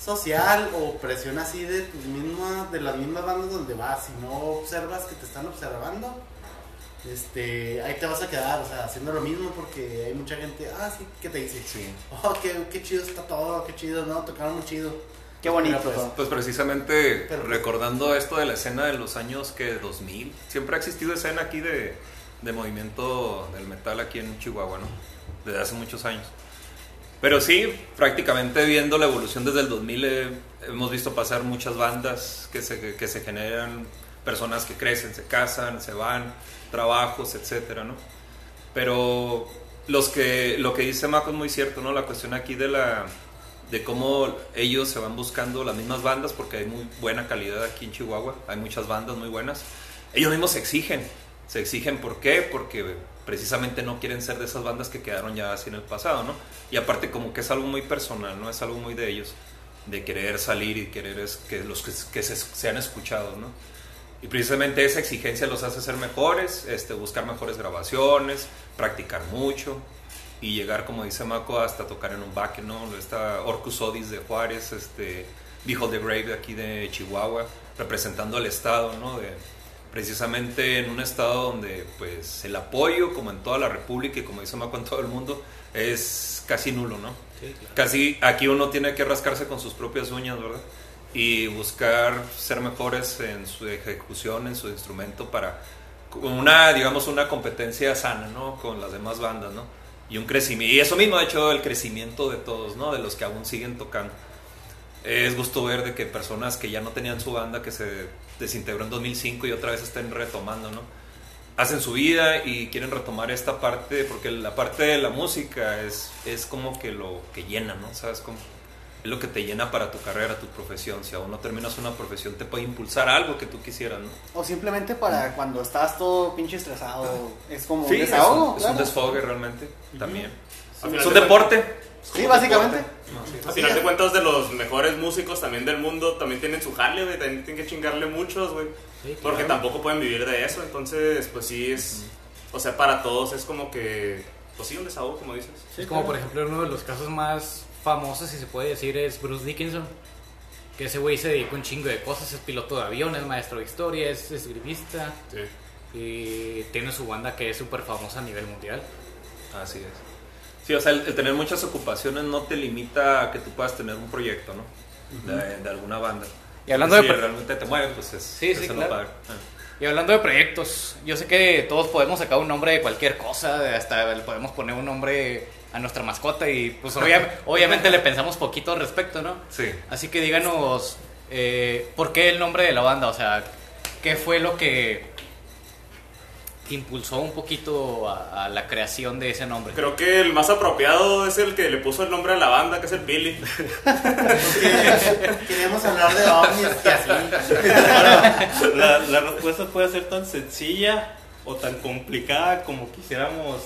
social o presión así de tus mismas, de las mismas bandas donde vas, si no observas que te están observando, este, ahí te vas a quedar, o sea, haciendo lo mismo porque hay mucha gente, ah, sí, ¿qué te dice? Sí. Oh, qué, qué chido está todo, qué chido, ¿no? Tocaron muy chido. Qué bonito. Pero, pues. Pues precisamente Pero- recordando esto de la escena de los años que 2000, siempre ha existido escena aquí de, de movimiento del metal aquí en Chihuahua, ¿no? Desde hace muchos años. Pero sí, prácticamente viendo la evolución desde el 2000 eh, hemos visto pasar muchas bandas que se, que se generan, personas que crecen, se casan, se van, trabajos, etcétera, ¿no? Pero los que, lo que dice Marco es muy cierto, ¿no? La cuestión aquí de la de cómo ellos se van buscando las mismas bandas porque hay muy buena calidad aquí en Chihuahua, hay muchas bandas muy buenas. Ellos mismos se exigen, se exigen ¿por qué? Porque precisamente no quieren ser de esas bandas que quedaron ya así en el pasado, ¿no? Y aparte como que es algo muy personal, ¿no? Es algo muy de ellos, de querer salir y querer es que los que, se, sean escuchados, ¿no? Y precisamente esa exigencia los hace ser mejores, este, buscar mejores grabaciones, practicar mucho y llegar, como dice Mako, hasta tocar en un back, ¿no? Esta Orcus Odis de Juárez, este, Behold the Grave de aquí de Chihuahua, representando al Estado, ¿no? De, precisamente en un Estado donde, pues, el apoyo, como en toda la República y como dice Mako, en todo el mundo, es casi nulo, ¿no? Casi aquí uno tiene que rascarse con sus propias uñas, ¿verdad? Y buscar ser mejores en su ejecución, en su instrumento para una, digamos, una competencia sana, ¿no? Con las demás bandas, ¿no? Y un crecimiento. Y eso mismo ha hecho el crecimiento de todos, ¿no? De los que aún siguen tocando. Es gusto ver de que personas que ya no tenían su banda, que se desintegró en 2005 y otra vez estén retomando, ¿no? Hacen su vida y quieren retomar esta parte, porque la parte de la música es, es como que lo que llena, ¿no? ¿Sabes cómo? es lo que te llena para tu carrera, tu profesión. Si aún no terminas una profesión, te puede impulsar a algo que tú quisieras, ¿no? O simplemente para cuando estás todo pinche estresado. Es como Sí, un es desahogo. un, es un claro. desfogue realmente, también. Al final Es un de deporte. Sí, básicamente. A final de cuentas, de los mejores músicos también del mundo, también tienen su jale, güey. También tienen que chingarle muchos, güey. Sí, Porque claro. tampoco pueden vivir de eso. Entonces, pues sí es. O sea, para todos es como que. Pues sí, un desahogo, como dices. Es como por ejemplo uno de los casos más famosos, si se puede decir, es Bruce Dickinson. Que ese güey se dedica un chingo de cosas, es piloto de avión, es maestro de historia, es esgrimista Sí. y tiene su banda que es súper famosa a nivel mundial. Así es. Sí, o sea, el, el tener muchas ocupaciones no te limita a que tú puedas tener un proyecto, ¿no? de, de alguna banda. Y hablando de si pro- realmente te mueve, pues es, Sí, sí, lo claro. padre. Ah. Y hablando de proyectos, yo sé que todos podemos sacar un nombre de cualquier cosa, de hasta le podemos poner un nombre a nuestra mascota y pues obvia- obviamente le pensamos poquito al respecto, ¿no? Sí. Así que díganos, eh, ¿por qué el nombre de la banda? O sea, ¿qué fue lo que impulsó un poquito a, a la creación de ese nombre? Creo que el más apropiado es el que le puso el nombre a la banda, que es el Billy. Queríamos hablar de ovnis y así. La, la respuesta puede ser tan sencilla o tan complicada como quisiéramos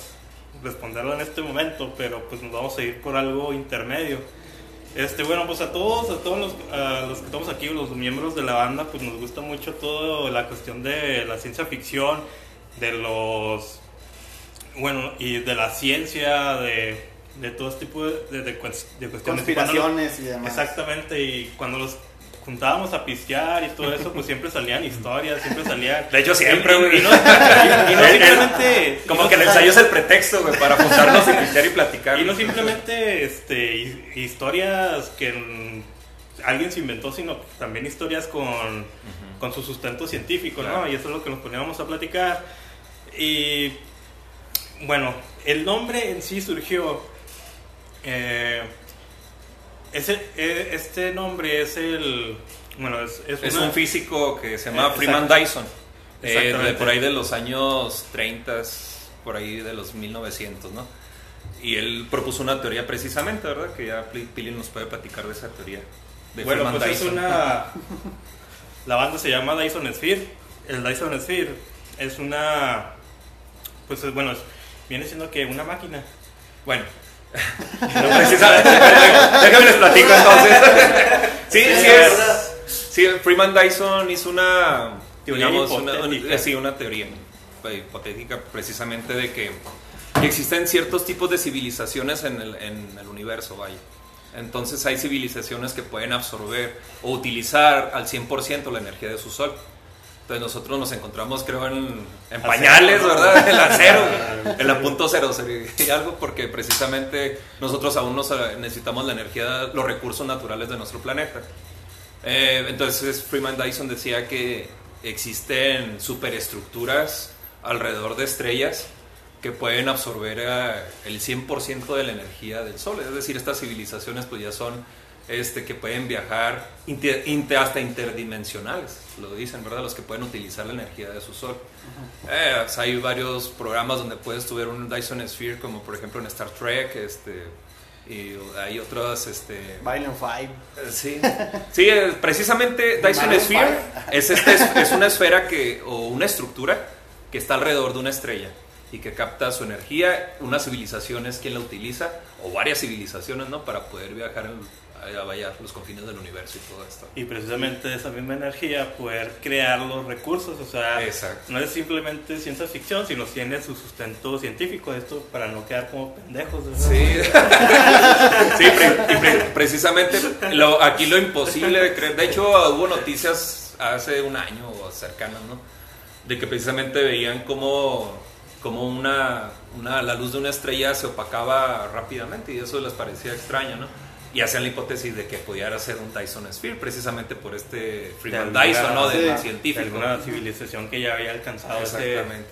responderlo en este momento, pero pues nos vamos a ir por algo intermedio. Este, bueno, pues a todos, a todos los, a los que estamos aquí, los miembros de la banda, pues nos gusta mucho toda la cuestión de la ciencia ficción, de los, bueno, y de la ciencia, de, de todo este tipo de, de, de cues- de cuestiones. Y cuando los- Conspiraciones y demás. Exactamente, y cuando los juntábamos a pistear y todo eso, pues siempre salían historias, siempre salían... De hecho, siempre, Y- y- güey. Y, no, y- y no El- el- simplemente... y Como no- que el ensayo es el pretexto, güey, para juntarnos y pistear y platicar. Y no simplemente este, hi- historias que alguien se inventó, sino también historias con, con su sustento científico, ¿no? Claro. Y eso es lo que nos poníamos a platicar. Y bueno, el nombre en sí surgió. eh, ese, eh, este nombre es el. Bueno, es, es Es una- un físico que se llama Eh, Freeman. Dyson. eh, de por ahí de los años 30, por ahí de los 1900, ¿no? Y él propuso una teoría precisamente, ¿verdad? Que ya Pili nos puede platicar de esa teoría. De Bueno, Freeman pues es una. La banda se llama Dyson Sphere. El Dyson Sphere es una. Pues es- bueno, viene siendo que una máquina. Bueno. No precisamente. Déjame les platico entonces. sí, sí es. Sí, Freeman Dyson hizo una. Teoría digamos, una, hipotética. una- sí, una teoría eh, hipotética precisamente de que, que existen ciertos tipos de civilizaciones en el, en el universo, vaya. Entonces hay civilizaciones que pueden absorber o utilizar al 100% la energía de su sol. Entonces nosotros nos encontramos, creo, en, pañales. ¿verdad? En la cero, en la punto cero sería algo, porque precisamente nosotros aún nos, eh, necesitamos la energía, los recursos naturales de nuestro planeta. Eh, entonces Freeman Dyson decía que existen superestructuras alrededor de estrellas que pueden absorber eh, el 100% de la energía del Sol. Es decir, estas civilizaciones pues ya son este, que pueden viajar inter- inter- hasta interdimensionales, lo dicen, ¿verdad? Los que pueden utilizar la energía de su Sol. Eh, pues, hay varios programas donde puedes tuver un Dyson Sphere, como por ejemplo en Star Trek, este, y hay otras... Este, Violent Five. eh, Sí, sí eh, precisamente Dyson Sphere five. es, este, es, es una esfera que, o una estructura que está alrededor de una estrella y que capta su energía. Una civilización es quien la utiliza, o varias civilizaciones, ¿no? Para poder viajar en- a, vaya, los confines del universo y todo esto. Y precisamente esa misma energía poder crear los recursos, o sea, Exacto. no es simplemente ciencia ficción, sino tiene su sustento científico, esto para no quedar como pendejos. ¿verdad? Sí, sí pre- pre- precisamente lo, aquí lo imposible de creer. De hecho, hubo noticias hace un año o cercanas, ¿no? De que precisamente veían como, como una, una, la luz de una estrella se opacaba rápidamente y eso les parecía extraño, ¿no? Y hacían la hipótesis de que pudiera ser un Dyson Sphere, precisamente por este Freeman De Dyson, ¿no? Del sí, científico. de alguna civilización que ya había alcanzado ese, Exactamente.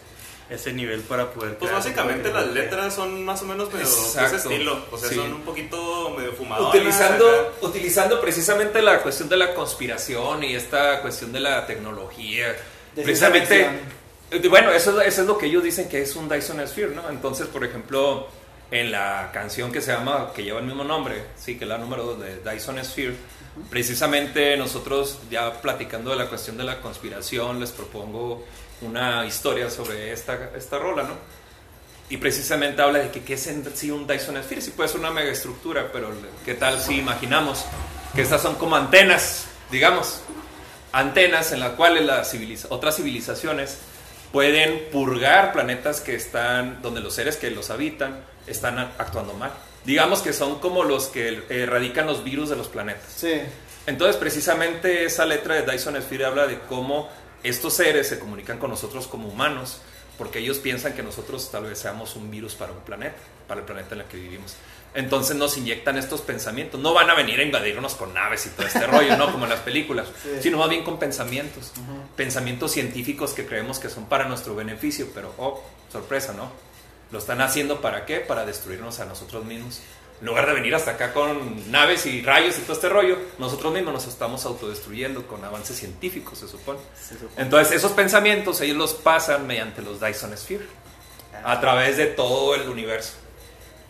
ese nivel para poder... Pues básicamente las letras son más o menos medio de ese estilo. O sea, Sí. son un poquito medio fumadoras. Utilizando, utilizando precisamente la cuestión de la conspiración y esta cuestión de la tecnología. De precisamente, eh, bueno, eso, es- eso es lo que ellos dicen que es un Dyson Sphere, ¿no? Entonces, por ejemplo, en la canción que se llama, que lleva el mismo nombre, sí, que es la número 2 de Dyson Sphere, precisamente nosotros ya platicando de la cuestión de la conspiración, les propongo una historia sobre esta, esta rola, ¿no? Y precisamente habla de que qué es en un Dyson Sphere, sí puede ser una megaestructura, pero qué tal si imaginamos que estas son como antenas, digamos, antenas en las cuales las civiliza- otras civilizaciones pueden purgar planetas que están, donde los seres que los habitan están actuando mal. Digamos que son como los que erradican los virus de los planetas. Sí. Entonces, precisamente esa letra de Dyson Sphere habla de cómo estos seres se comunican con nosotros como humanos, porque ellos piensan que nosotros tal vez seamos un virus para un planeta, para el planeta en el que vivimos. Entonces nos inyectan estos pensamientos. No van a venir a invadirnos con naves y todo este rollo, ¿no? Como en las películas, Sí. sino más bien con pensamientos. Pensamientos científicos que creemos que son para nuestro beneficio, pero, oh, sorpresa, ¿no? Lo están haciendo para qué? Para destruirnos a nosotros mismos. En lugar de venir hasta acá con naves y rayos y todo este rollo, nosotros mismos nos estamos autodestruyendo con avances científicos, se supone. Entonces, esos pensamientos ellos los pasan mediante los Dyson Sphere a través de todo el universo.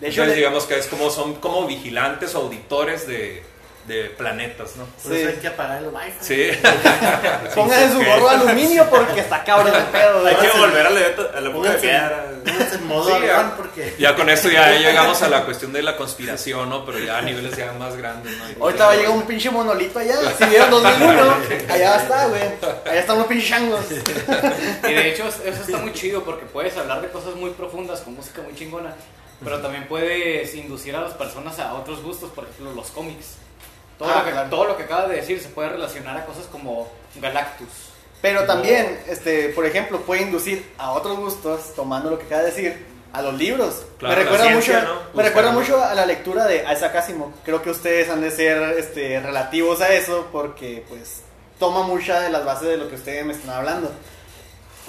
De hecho, Entonces, digamos que es como son como vigilantes auditores de, de planetas, ¿no? Por Sí. eso hay que apagar el wifi. Sí. Pónganse su gorro de aluminio porque está cabrón el pedo. Hay que volver a la, a la época de piedra. en modo Sí, ya. porque... Ya con esto ya llegamos a la cuestión de la conspiración, ¿no? Pero ya a niveles ya más grandes, ¿no? Ahorita va a llegar un pinche monolito allá. Si vieron 2001, allá está, güey. Allá están los pinches changos. Y de hecho eso está muy chido porque puedes hablar de cosas muy profundas con música muy chingona, pero también puedes inducir a las personas a otros gustos, por ejemplo los cómics. Todo, Ah, lo que, claro. todo lo que acabas de decir se puede relacionar a cosas como Galactus. Pero también, este, por ejemplo, puede inducir a otros gustos, tomando lo que acaba de decir, a los libros. Claro, me recuerda, ciencia, mucho, ¿no? me recuerda mucho a la lectura de Isaac Asimov. Creo que ustedes han de ser este, relativos a eso porque, pues, toma mucha de las bases de lo que ustedes me están hablando.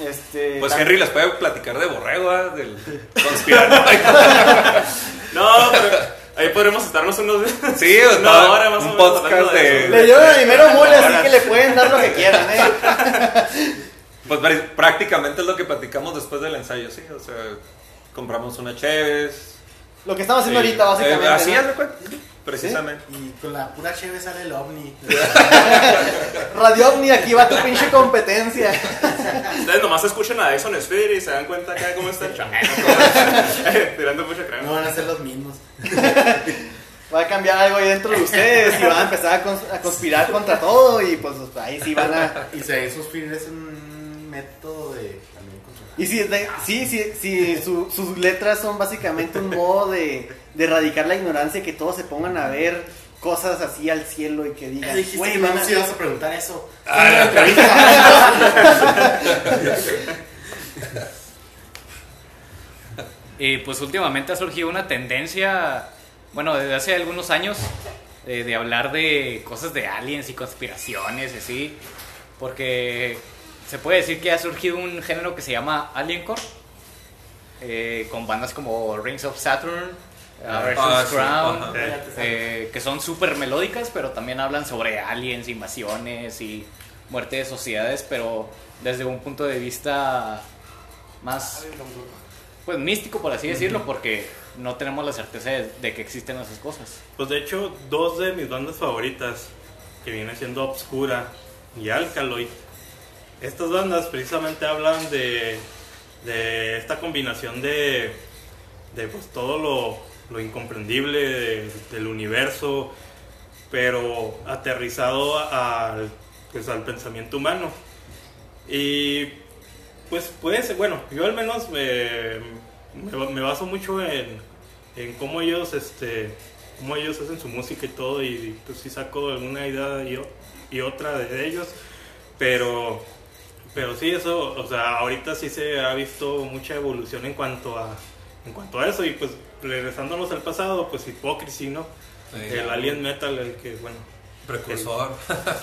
Este, Pues Henry les puede platicar de Borrego, ¿ah? del conspiranoico. No, pero ahí podremos estarnos unos Sí, o una todo, hora más o un menos podcast de. Le dieron a Dimero Mole, así que le pueden dar lo que quieran, ¿eh? Pues pr- prácticamente es lo que platicamos después del ensayo, sí. O sea, compramos una Cheves. Lo que estamos haciendo sí. ahorita, básicamente. Eh, así ¿no? Precisamente. Y con la pura cheve sale el ovni. Radio OVNI, aquí va tu pinche competencia. Ustedes nomás escuchan a Dyson Sphere y se dan cuenta acá cómo está el chamaco. Tirando mucha crema. No van a ser los mismos. Va a cambiar algo ahí dentro de ustedes y van a empezar a, cons- a conspirar contra todo y pues ahí sí van a... Y se suspir es un método de también controlar. Y si, de- sí, sí, sí, su- sus letras son básicamente un modo de, de erradicar la ignorancia y que todos se pongan a ver cosas así al cielo y que Ya digan, dijiste "Güey, que no van a preguntar eso. Y pues últimamente ha surgido una tendencia, bueno, desde hace algunos años, eh, de hablar de cosas de aliens y conspiraciones y así, porque se puede decir que ha surgido un género que se llama Aliencore, eh, con bandas como Rings of Saturn, uh, Versus Ah, sí, Crown, eh, que son súper melódicas, pero también hablan sobre aliens, invasiones y muerte de sociedades, pero desde un punto de vista más pues místico por así decirlo porque no tenemos la certeza de, de que existen esas cosas. Pues de hecho, dos de mis bandas favoritas, que viene siendo Obscura y Alkaloid, estas bandas precisamente hablan de, de esta combinación de, de pues, todo lo, lo incomprendible de- del universo, pero aterrizado al, pues, al pensamiento humano. Y pues puede ser, bueno, yo al menos me, me, me baso mucho en, en cómo ellos, este, cómo ellos hacen su música y todo, y pues sí saco alguna idea y, y otra de ellos, pero, pero sí eso, o sea, ahorita sí se ha visto mucha evolución en cuanto a, en cuanto a eso, y pues regresándonos al pasado, pues Hypocrisy, ¿no? Sí. El Alien Metal, el que, bueno, Precursor.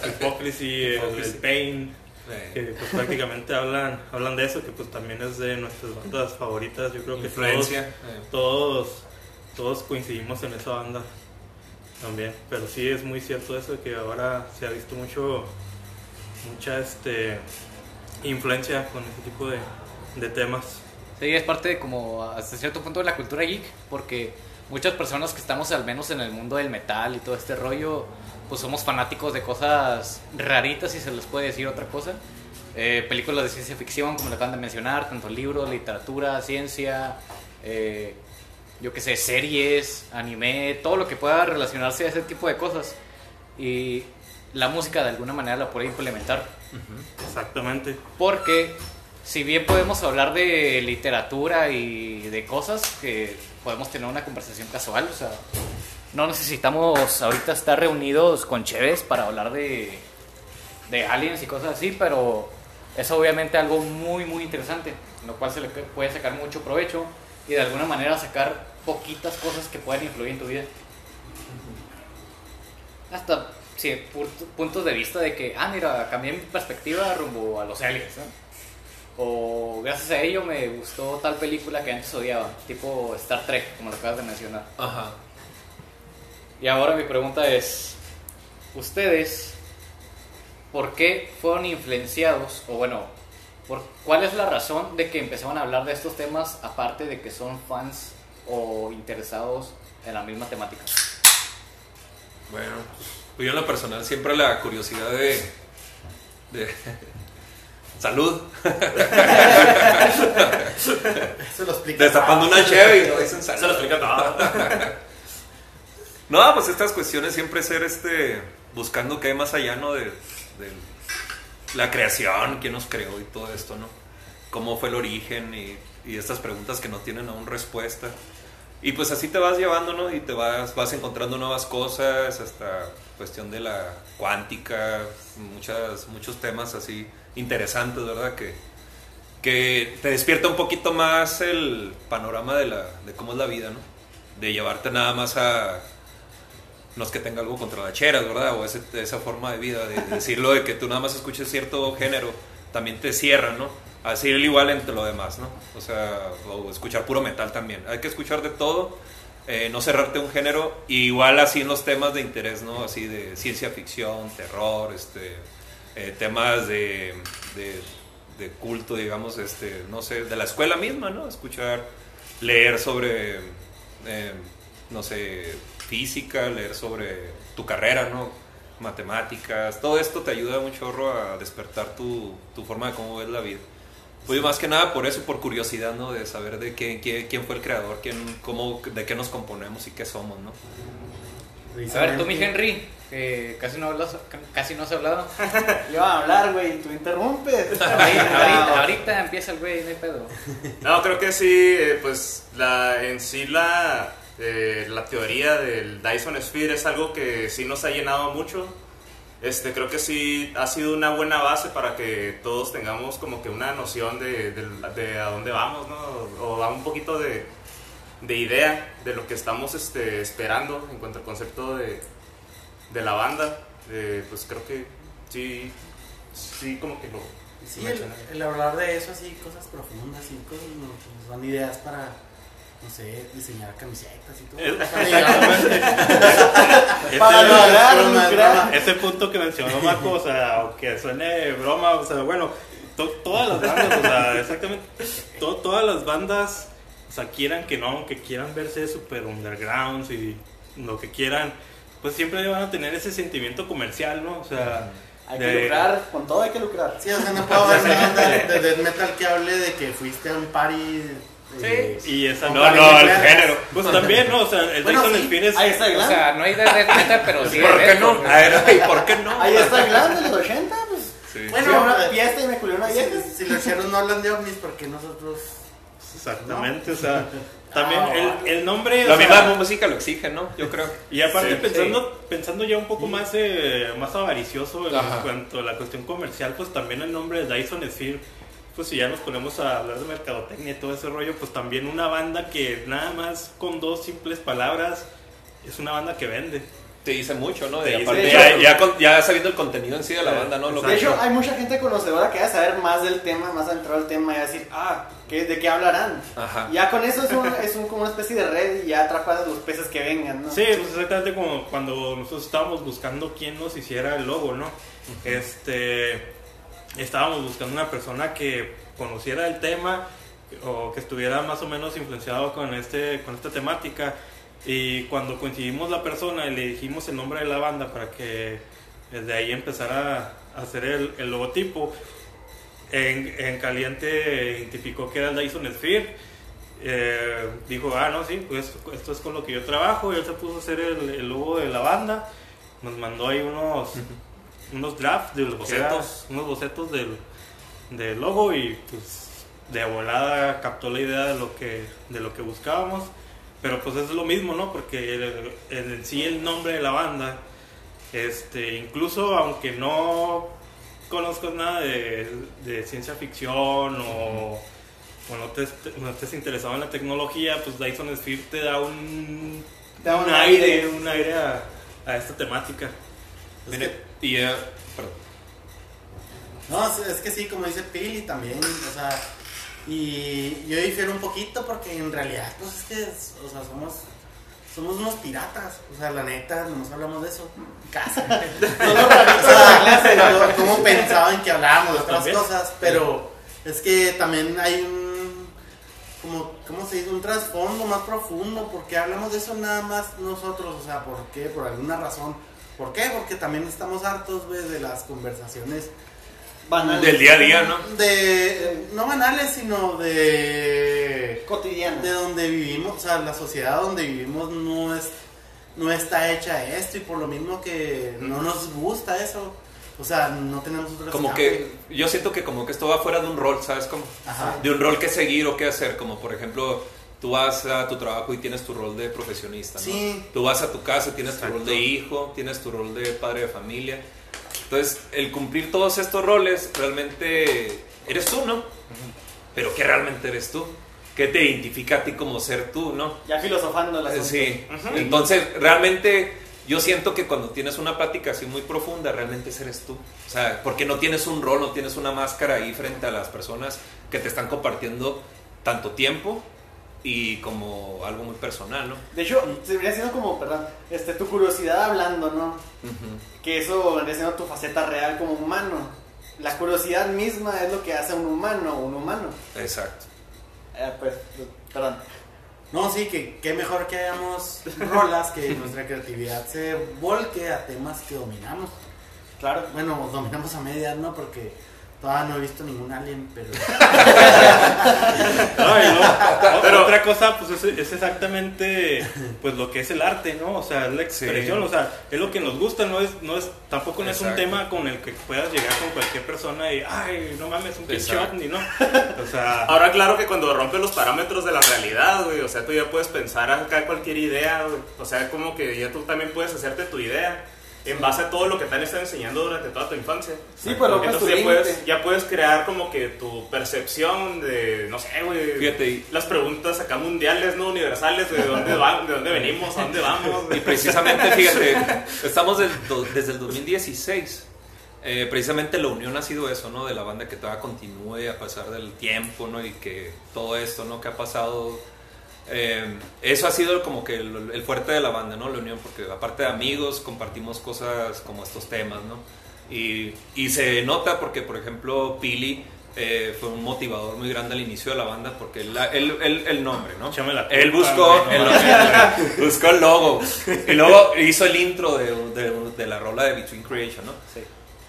El, Hypocrisy. el Pain, Sí. que pues prácticamente hablan hablan de eso que pues también es de nuestras bandas favoritas yo creo que Influencia. todos todos todos coincidimos en esa banda también pero sí es muy cierto eso que ahora se ha visto mucho mucha este influencia con ese tipo de, de temas Sí, es parte de como hasta cierto punto de la cultura geek, porque muchas personas que estamos al menos en el mundo del metal y todo este rollo, pues somos fanáticos de cosas raritas, si se les puede decir otra cosa. Eh, películas de ciencia ficción, como lo acaban de mencionar, tanto libros, literatura, ciencia, eh, yo qué sé, series, anime, todo lo que pueda relacionarse a ese tipo de cosas. Y la música de alguna manera la puede implementar. Exactamente. Porque si bien podemos hablar de literatura y de cosas que podemos tener una conversación casual, o sea, no necesitamos ahorita estar reunidos con Chévez para hablar de, de aliens y cosas así, pero es obviamente algo muy, muy interesante, lo cual se le puede sacar mucho provecho y de alguna manera sacar poquitas cosas que pueden influir en tu vida. Hasta sí, pu- puntos de vista de que, ah, mira, cambié mi perspectiva rumbo a los aliens, ¿no? O gracias a ello me gustó tal película que antes odiaba, tipo Star Trek, como lo acabas de mencionar. Ajá. Y ahora mi pregunta es, ¿ustedes por qué fueron influenciados, o bueno, por, cuál es la razón de que empezaron a hablar de estos temas aparte de que son fans o interesados en la misma temática? Bueno, pues yo en lo personal siempre la curiosidad de... de salud. Eso lo explica. Destapando una Chevy, ¿no? Dicen Se lo salud. explica todo. No, pues estas cuestiones siempre ser este buscando qué hay más allá, ¿no? De, de la creación, quién nos creó y todo esto, ¿no? Cómo fue el origen y, y estas preguntas que no tienen aún respuesta. Y pues así te vas llevando, ¿no? Y te vas, vas encontrando nuevas cosas, hasta cuestión de la cuántica, muchas, muchos temas así interesantes, ¿verdad? Que, que te despierta un poquito más el panorama de, la, de cómo es la vida, ¿no? De llevarte nada más a, no es que tenga algo contra las cheras, ¿verdad? O ese- esa forma de vida, de, de decirlo de que tú nada más escuches cierto género, también te cierra, ¿no? Así el igual entre lo demás, ¿no? O sea, o escuchar puro metal también. Hay que escuchar de todo, eh, no cerrarte un género, y igual así en los temas de interés, ¿no? Así de ciencia ficción, terror, este, eh, temas de, de, de culto, digamos, este, no sé, de la escuela misma, ¿no? Escuchar, leer sobre, eh, no sé, física, leer sobre tu carrera, ¿no? Matemáticas, todo esto te ayuda un chorro a despertar tu, tu forma de cómo ves la vida. Pues más que nada por eso, por curiosidad, ¿no? De saber de qué- quién fue el creador, quién, cómo, de qué nos componemos y qué somos, ¿no? A ver, tú, mi Henry, que casi no, hablas, casi no has hablado. Yo a hablar, güey, y tú interrumpes. Ahorita, ahorita, ahorita empieza el güey, no hay pedo. No, creo que sí, eh, pues la, en sí la, eh, la teoría del Dyson Sphere es algo que sí nos ha llenado mucho. Este, creo que sí ha sido una buena base para que todos tengamos como que una noción de, de- de a dónde vamos, ¿no? O a un poquito de, de idea de lo que estamos este, esperando en cuanto al concepto de, de la banda. Eh, pues creo que sí, sí como que lo... Sí, el, mencioné. el hablar de eso, así, cosas profundas y cosas, no, pues, son ideas para, no sé, diseñar camisetas y todo. Para no hablar, broma, no es creas. broma. Ese punto que mencionó Marco, o sea, aunque suene broma, o sea, bueno, to- todas las bandas, o sea, exactamente, to- todas las bandas, o sea, quieran que no, que quieran verse super underground y lo que quieran, pues siempre van a tener ese sentimiento comercial, ¿no? O sea, Hay de- que lucrar, con todo hay que lucrar. Sí, o sea, no puedo ver una banda de, de death metal que hable de que fuiste a un party. eh, y esa No, no, de el género. Pues también, ¿no? O sea, el Bueno, Dyson sí. Ahí está el O glam. sea, no hay de death metal, pero sí. ¿Por de qué no? A ver, ¿y por qué no? Ahí está el glam de los 80, pues. Sí. Bueno, a una fiesta y me culé una vieja. Si, si los cheros no hablan de ovnis, ¿por qué nosotros? Exactamente, o sea, también Ah, el, el nombre... La sea, misma música lo exige, ¿no? Yo creo. Y aparte Sí. pensando, pensando ya un poco más, eh, más avaricioso en Ajá. cuanto a la cuestión comercial, pues también el nombre de Dyson Sphere, pues si ya nos ponemos a hablar de mercadotecnia y todo ese rollo, pues también una banda que nada más con dos simples palabras es una banda que vende. Te dice mucho, ¿no? Te aparte, ya, ya, con- ya sabiendo el contenido en sí de la banda, ¿no? Lo De hecho, hay mucha gente conocedora que va a saber más del tema, más adentrado al tema y va a decir, ah, ¿qué, ¿de qué hablarán? Ajá. Ya con eso es, un, es un, como una especie de red y ya atrapas a los peces que vengan, ¿no? Sí, pues exactamente como cuando nosotros estábamos buscando quién nos hiciera el logo, ¿no? Este, estábamos buscando una persona que conociera el tema, o que estuviera más o menos influenciado con, este, con esta temática. Y cuando coincidimos la persona y le dijimos el nombre de la banda para que desde ahí empezara a hacer el, el logotipo, en, en, caliente identificó que era el Dyson Sphere. Eh, dijo, ah, no, sí, pues esto es con lo que yo trabajo. Y él se puso a hacer el, el logo de la banda. Nos mandó ahí unos, unos drafts de los bocetos, unos bocetos del, del logo y pues de volada captó la idea de lo que, de lo que buscábamos. Pero pues es lo mismo, ¿no? Porque el, en sí el nombre de la banda, este, incluso aunque no conozcas nada de, de ciencia ficción o, o no, te, no, estés interesado en la tecnología, pues Dyson Sphere te da un, Da un un aire, aire. un aire a, a esta temática. Mire, y eh, perdón. No, es- es que sí, como dice Pili también, o sea, y yo difiero un poquito porque en realidad, pues es que, o sea, somos, somos unos piratas, o sea, la neta, nomás hablamos de eso. Casa. No la clase, yo como pensaba en que hablábamos de otras También. cosas, pero es que también hay un, como, ¿cómo se dice? Un trasfondo más profundo, porque hablamos de eso nada más nosotros, o sea, ¿por qué? Por alguna razón. ¿Por qué? Porque también estamos hartos, güey, de las conversaciones Banal. Del día a día, ¿no? de no banales sino de Cotidiano. de donde vivimos o sea la sociedad donde vivimos no es no está hecha esto y por lo mismo que no nos gusta eso o sea no tenemos otro Como escape. que yo siento que como que esto va fuera de un rol, ¿sabes? Como Ajá. de un rol que seguir o que hacer, como por ejemplo, tú vas a tu trabajo y tienes tu rol de profesionista, ¿no? Sí. Tú vas a tu casa y tienes tu rol de hijo, tienes tu rol de padre de familia. Entonces, el cumplir todos estos roles realmente eres tú, ¿no? Pero ¿qué realmente eres tú? ¿Qué te identifica a ti como ser tú, no? Ya filosofando la Sí, entonces realmente yo siento que cuando tienes una plática así muy profunda, realmente eres tú. O sea, porque no tienes un rol, no tienes una máscara ahí frente a las personas que te están compartiendo tanto tiempo y como algo muy personal, ¿no? De hecho, se vendría siendo como, perdón, este, tu curiosidad hablando, ¿no? Que eso vendría siendo tu faceta real como humano. La curiosidad misma es lo que hace a un humano, un humano. Exacto. Eh, pues, perdón. no sí que qué mejor que hagamos rolas que nuestra creatividad se volque a temas que dominamos Claro. bueno dominamos a medias no porque todavía no he visto ningún alien pero No, y no, Pero- otra cosa, pues es, es exactamente pues lo que es el arte, ¿no? O sea, es la expresión, Sí. o sea, es lo que nos gusta, no es, no es, tampoco no es un tema con el que puedas llegar con cualquier persona y, ay, no mames, un pinche ovni, ¿no? O sea, Ahora, claro que cuando rompe los parámetros de la realidad, güey, o sea, tú ya puedes pensar acá cualquier idea, güey. O sea, como que ya tú también puedes hacerte tu idea en base a todo lo que te han estado enseñando durante toda tu infancia. Sí, pues rompes tu Entonces ya puedes, ya puedes crear como que tu percepción de, no sé, güey, Fíjate, las preguntas acá mundiales, no universales, de dónde, va- de dónde venimos, a dónde vamos. Y precisamente, fíjate, estamos del do- desde el 2016. Eh, precisamente la unión ha sido eso, ¿no? De la banda que todavía continúe a pasar del tiempo, ¿no? Y que todo esto, ¿no? Que ha pasado. Eh, eso ha sido como que el, el fuerte de la banda, ¿no? La unión, porque aparte de amigos, compartimos cosas como estos temas, ¿no? Y, y se nota porque, por ejemplo, Pili eh, fue un motivador muy grande al inicio de la banda, porque él, él, él- el nombre, ¿no? La Él buscó, el, buscó el logo y luego hizo el intro de, de- de la rola de Between Creation, ¿no? Sí.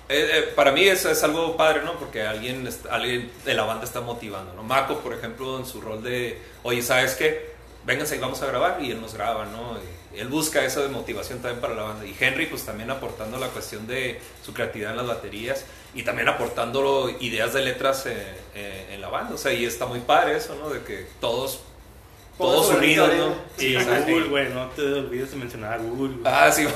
Eh, eh, para mí eso es algo padre, ¿no? Porque alguien, alguien de la banda está motivando, ¿no? Mako, por ejemplo, en su rol de, oye, ¿sabes qué? Vénganse y vamos a grabar y él nos graba, ¿no? Y él busca eso de motivación también para la banda. Y Henry, pues también aportando la cuestión de su creatividad en las baterías y también aportando ideas de letras eh, eh, en la banda. O sea, y está muy padre eso, ¿no? De que todos, Todos unidos, ¿no? y Exacto. Google, güey, no te olvides de mencionar a Google. güey. Ah, sí.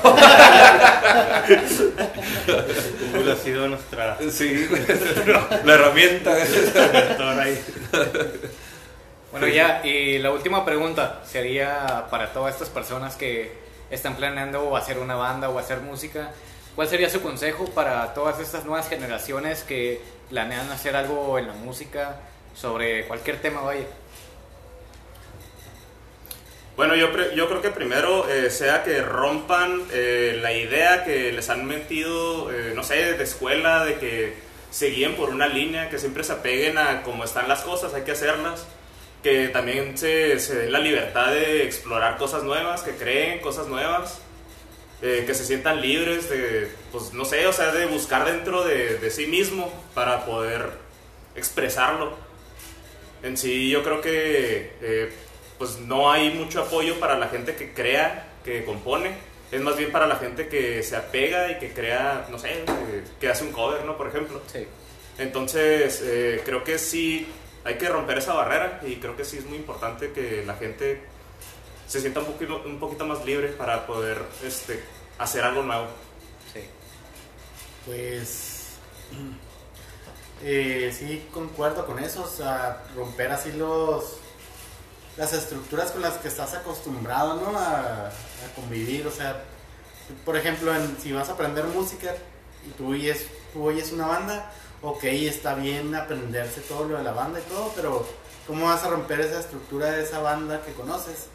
Google ha sido nuestra sí, la herramienta. ahí. Bueno, ya, y la última pregunta sería para todas estas personas que están planeando hacer una banda o hacer música. ¿Cuál sería su consejo para todas estas nuevas generaciones que planean hacer algo en la música sobre cualquier tema, vaya? Bueno, yo, yo creo que primero eh, sea que rompan eh, la idea que les han metido, eh, no sé, de escuela, de que se guíen por una línea, que siempre se apeguen a cómo están las cosas, hay que hacerlas. Que también se, se den la libertad de explorar cosas nuevas, que creen cosas nuevas. eh, que se sientan libres de, pues no sé, o sea, de buscar dentro de, de sí mismo para poder expresarlo. En sí, yo creo que eh, pues no hay mucho apoyo para la gente que crea, que compone. Es más bien para la gente que se apega y que crea, no sé, que, que hace un cover, ¿no? Por ejemplo. Sí. Entonces, eh, creo que sí hay que romper esa barrera y creo que sí es muy importante que la gente se sienta un poquito, más libre para poder este, hacer algo nuevo. Sí. Pues eh, sí concuerdo con eso, o sea, romper así los las estructuras con las que estás acostumbrado, ¿no? A, convivir, o sea, por ejemplo, si vas a aprender música y tú oyes, tú oyes una banda, ok, está bien aprenderse todo lo de la banda y todo, pero ¿cómo vas a romper esa estructura de esa banda que conoces?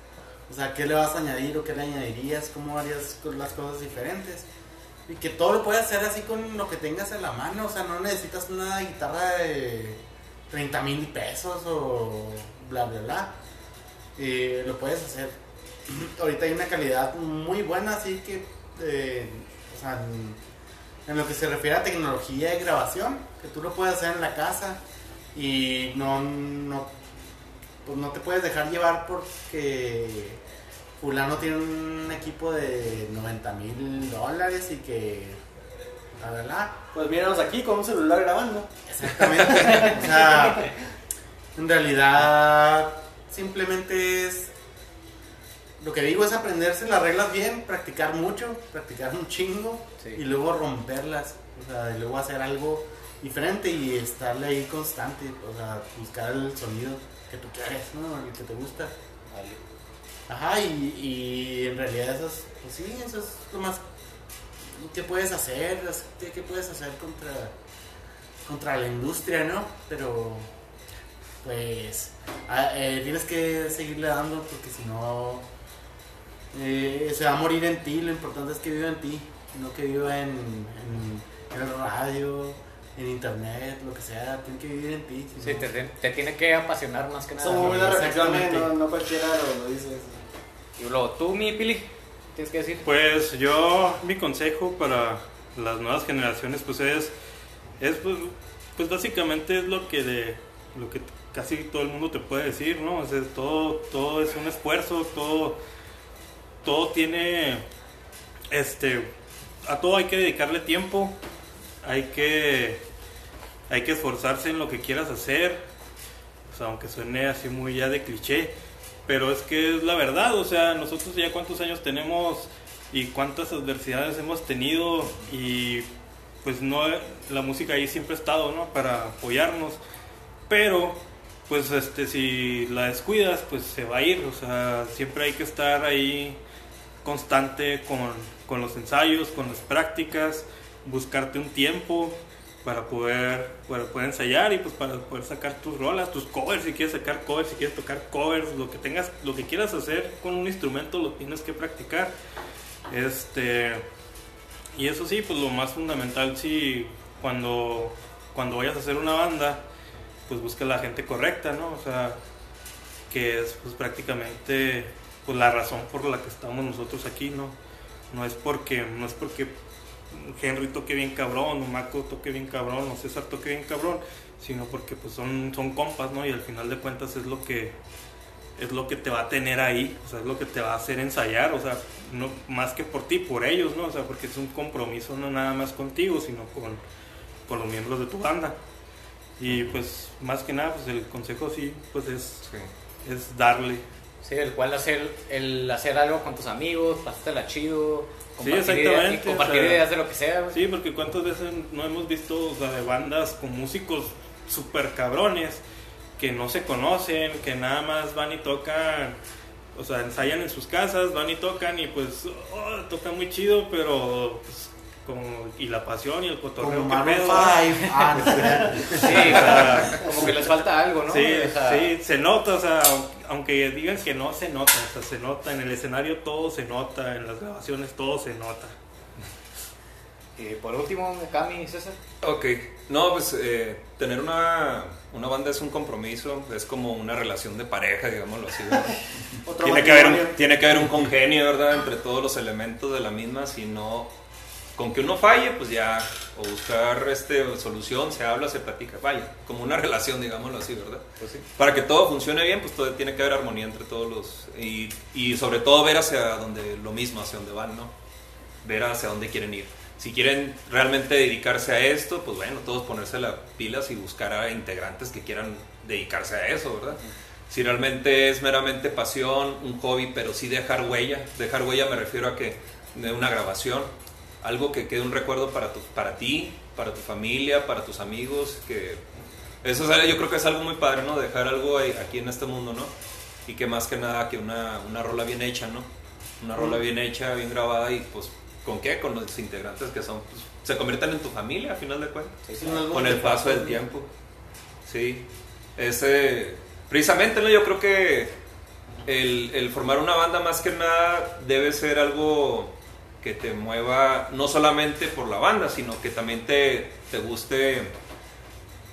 O sea, ¿qué le vas a añadir o qué le añadirías? ¿Cómo harías las cosas diferentes? Y que todo lo puedes hacer así con lo que tengas en la mano. O sea, no necesitas una guitarra de 30 mil pesos o bla, bla, bla. Eh, lo puedes hacer. Ahorita hay una calidad muy buena, así que, eh, o sea, en, lo que se refiere a tecnología de grabación, que tú lo puedes hacer en la casa y no, no, pues no te puedes dejar llevar porque fulano tiene un equipo de 90 mil dólares y que, la verdad, Pues míranos aquí con un celular grabando. Exactamente. o sea, en realidad simplemente es lo que digo es aprenderse las reglas bien, practicar mucho, practicar un chingo Sí. y luego romperlas, o sea, y luego hacer algo diferente y estarle ahí constante, o sea, buscar el sonido que tú quieres, ¿no? El que te gusta. Ajá, y, y en realidad eso es, pues sí, eso es lo más que puedes hacer, ¿qué, qué puedes hacer contra, contra la industria, ¿no? Pero, pues, ah, eh, tienes que seguirle dando porque si no, eh, se va a morir en ti, lo importante es que viva en ti, no que viva en, en, en el radio, en internet, lo que sea, tiene que vivir en ti. si Sí, no- te, tiene que apasionar más que nada. Son muy buenas reflexiones, no, no cualquiera lo, lo dice. Y luego, tú, mi Pili, tienes que decir. Pues yo, mi consejo para las nuevas generaciones, pues es, es pues, pues básicamente es lo que de, lo que casi todo el mundo te puede decir, ¿no? O sea, todo, todo es un esfuerzo, todo, todo tiene, este, a todo hay que dedicarle tiempo, hay que, hay que esforzarse en lo que quieras hacer, o sea, aunque suene así muy ya de cliché, pero es que es la verdad, o sea, nosotros ya cuántos años tenemos y cuántas adversidades hemos tenido y pues no, la música ahí siempre ha estado, ¿no? Para apoyarnos, pero pues este, si la descuidas, pues se va a ir, o sea, siempre hay que estar ahí constante con, con los ensayos, con las prácticas, buscarte un tiempo para poder, para poder ensayar y pues para poder sacar tus rolas, tus covers, si quieres sacar covers, si quieres tocar covers, lo que tengas, lo que quieras hacer con un instrumento lo tienes que practicar. Este y eso sí, pues lo más fundamental sí cuando cuando vayas a hacer una banda, pues busca la gente correcta, ¿no? O sea, que es pues prácticamente pues la razón por la que estamos nosotros aquí, ¿no? No es porque no es porque Henry toque bien cabrón, o Marco toque bien cabrón, o César toque bien cabrón, sino porque pues son, son compas, ¿no? Y al final de cuentas es lo que es lo que te va a tener ahí, o sea, es lo que te va a hacer ensayar, o sea, no más que por ti, por ellos, ¿no? O sea, porque es un compromiso no nada más contigo, sino con, con los miembros de tu banda. Y pues más que nada, pues el consejo sí, pues es, Sí. es darle. Sí, el cual hacer, el hacer algo con tus amigos, pasártela chido, compartir, exactamente, ideas, y compartir o sea, ideas de lo que sea, güey. Sí, porque cuántas veces no hemos visto o sea, de bandas con músicos super cabrones que no se conocen, que nada más van y tocan, o sea, ensayan en sus casas, van y tocan y pues oh, tocan muy chido, pero pues, como y la pasión y el cotorreo Como que pedo, 5. Ah. Sí, o sea, como que les falta algo, ¿no? Sí, O sea, sí, se nota, o sea, aunque digan que no, se nota, o sea, se nota, en el escenario todo se nota, en las grabaciones todo se nota. Y por último, Cami y César. Ok, no, pues eh, tener una, una banda es un compromiso, es como una relación de pareja, digámoslo así. tiene, que haber tiene que haber un congenio, ¿verdad? Entre todos los elementos de la misma, si no, con que uno falle, pues ya, o buscar este, solución, se habla, se platica, vaya, como una relación, digámoslo así, ¿verdad? Pues sí. Para que todo funcione bien, pues todo, tiene que haber armonía entre todos los... Y, y sobre todo ver hacia donde, lo mismo, hacia dónde van, ¿no? Ver hacia dónde quieren ir. Si quieren realmente dedicarse a esto, pues bueno, todos ponerse las pilas y buscar a integrantes que quieran dedicarse a eso, ¿verdad? Si realmente es meramente pasión, un hobby, pero sí dejar huella. Dejar huella me refiero a que de una grabación, algo que quede un recuerdo para, tu, para ti, para tu familia, para tus amigos, que eso yo creo que es algo muy padre, ¿no? Dejar algo aquí en este mundo, ¿no? Y que más que nada que una, una rola bien hecha, ¿no? Una rola bien hecha, bien grabada y pues ¿con qué? Con los integrantes que son, pues, se convierten en tu familia a final de cuentas. Sí, Con el paso del tiempo. Sí. Ese, precisamente, ¿no? Yo creo que el, el formar una banda más que nada debe ser algo que te mueva no solamente por la banda, sino que también te, te guste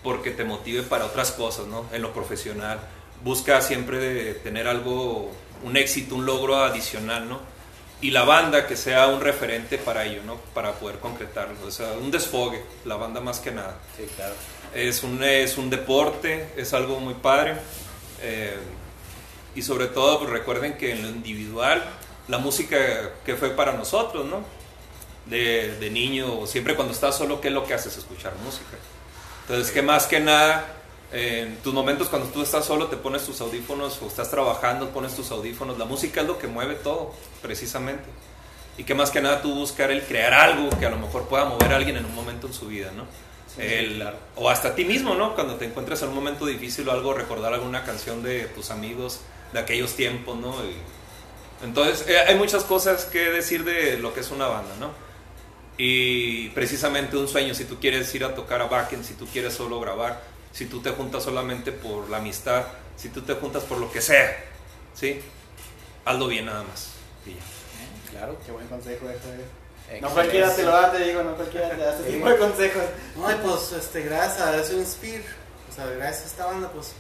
porque te motive para otras cosas, ¿no? En lo profesional. Busca siempre tener algo, un éxito, un logro adicional, ¿no? Y la banda que sea un referente para ello, ¿no? Para poder concretarlo. O sea, un desfogue, la banda más que nada. Sí, claro. Es un, es un deporte, es algo muy padre. eh, y sobre todo, pues recuerden que en lo individual, la música que fue para nosotros, ¿no? De, de niño, siempre cuando estás solo, ¿qué es lo que haces? Escuchar música. Entonces, que más que nada, en tus momentos cuando tú estás solo, te pones tus audífonos o estás trabajando, pones tus audífonos. La música es lo que mueve todo, precisamente. Y que más que nada tú buscar el crear algo que a lo mejor pueda mover a alguien en un momento en su vida, ¿no? El- O hasta a ti mismo, ¿no? Cuando te encuentres en un momento difícil o algo, recordar alguna canción de tus amigos de aquellos tiempos, ¿no? Y- entonces, eh, hay muchas cosas que decir de lo que es una banda, ¿no? Y precisamente un sueño, si tú quieres ir a tocar a Backen, si tú quieres solo grabar, si tú te juntas solamente por la amistad, si tú te juntas por lo que sea, ¿sí? Hazlo bien nada más. Y ya. Claro. Qué buen consejo ese. No cualquiera te lo da, te digo, no cualquiera te da ese tipo de consejos. Ay, pues, este, gracias a eso Inspire, o sea, gracias a esta banda, pues,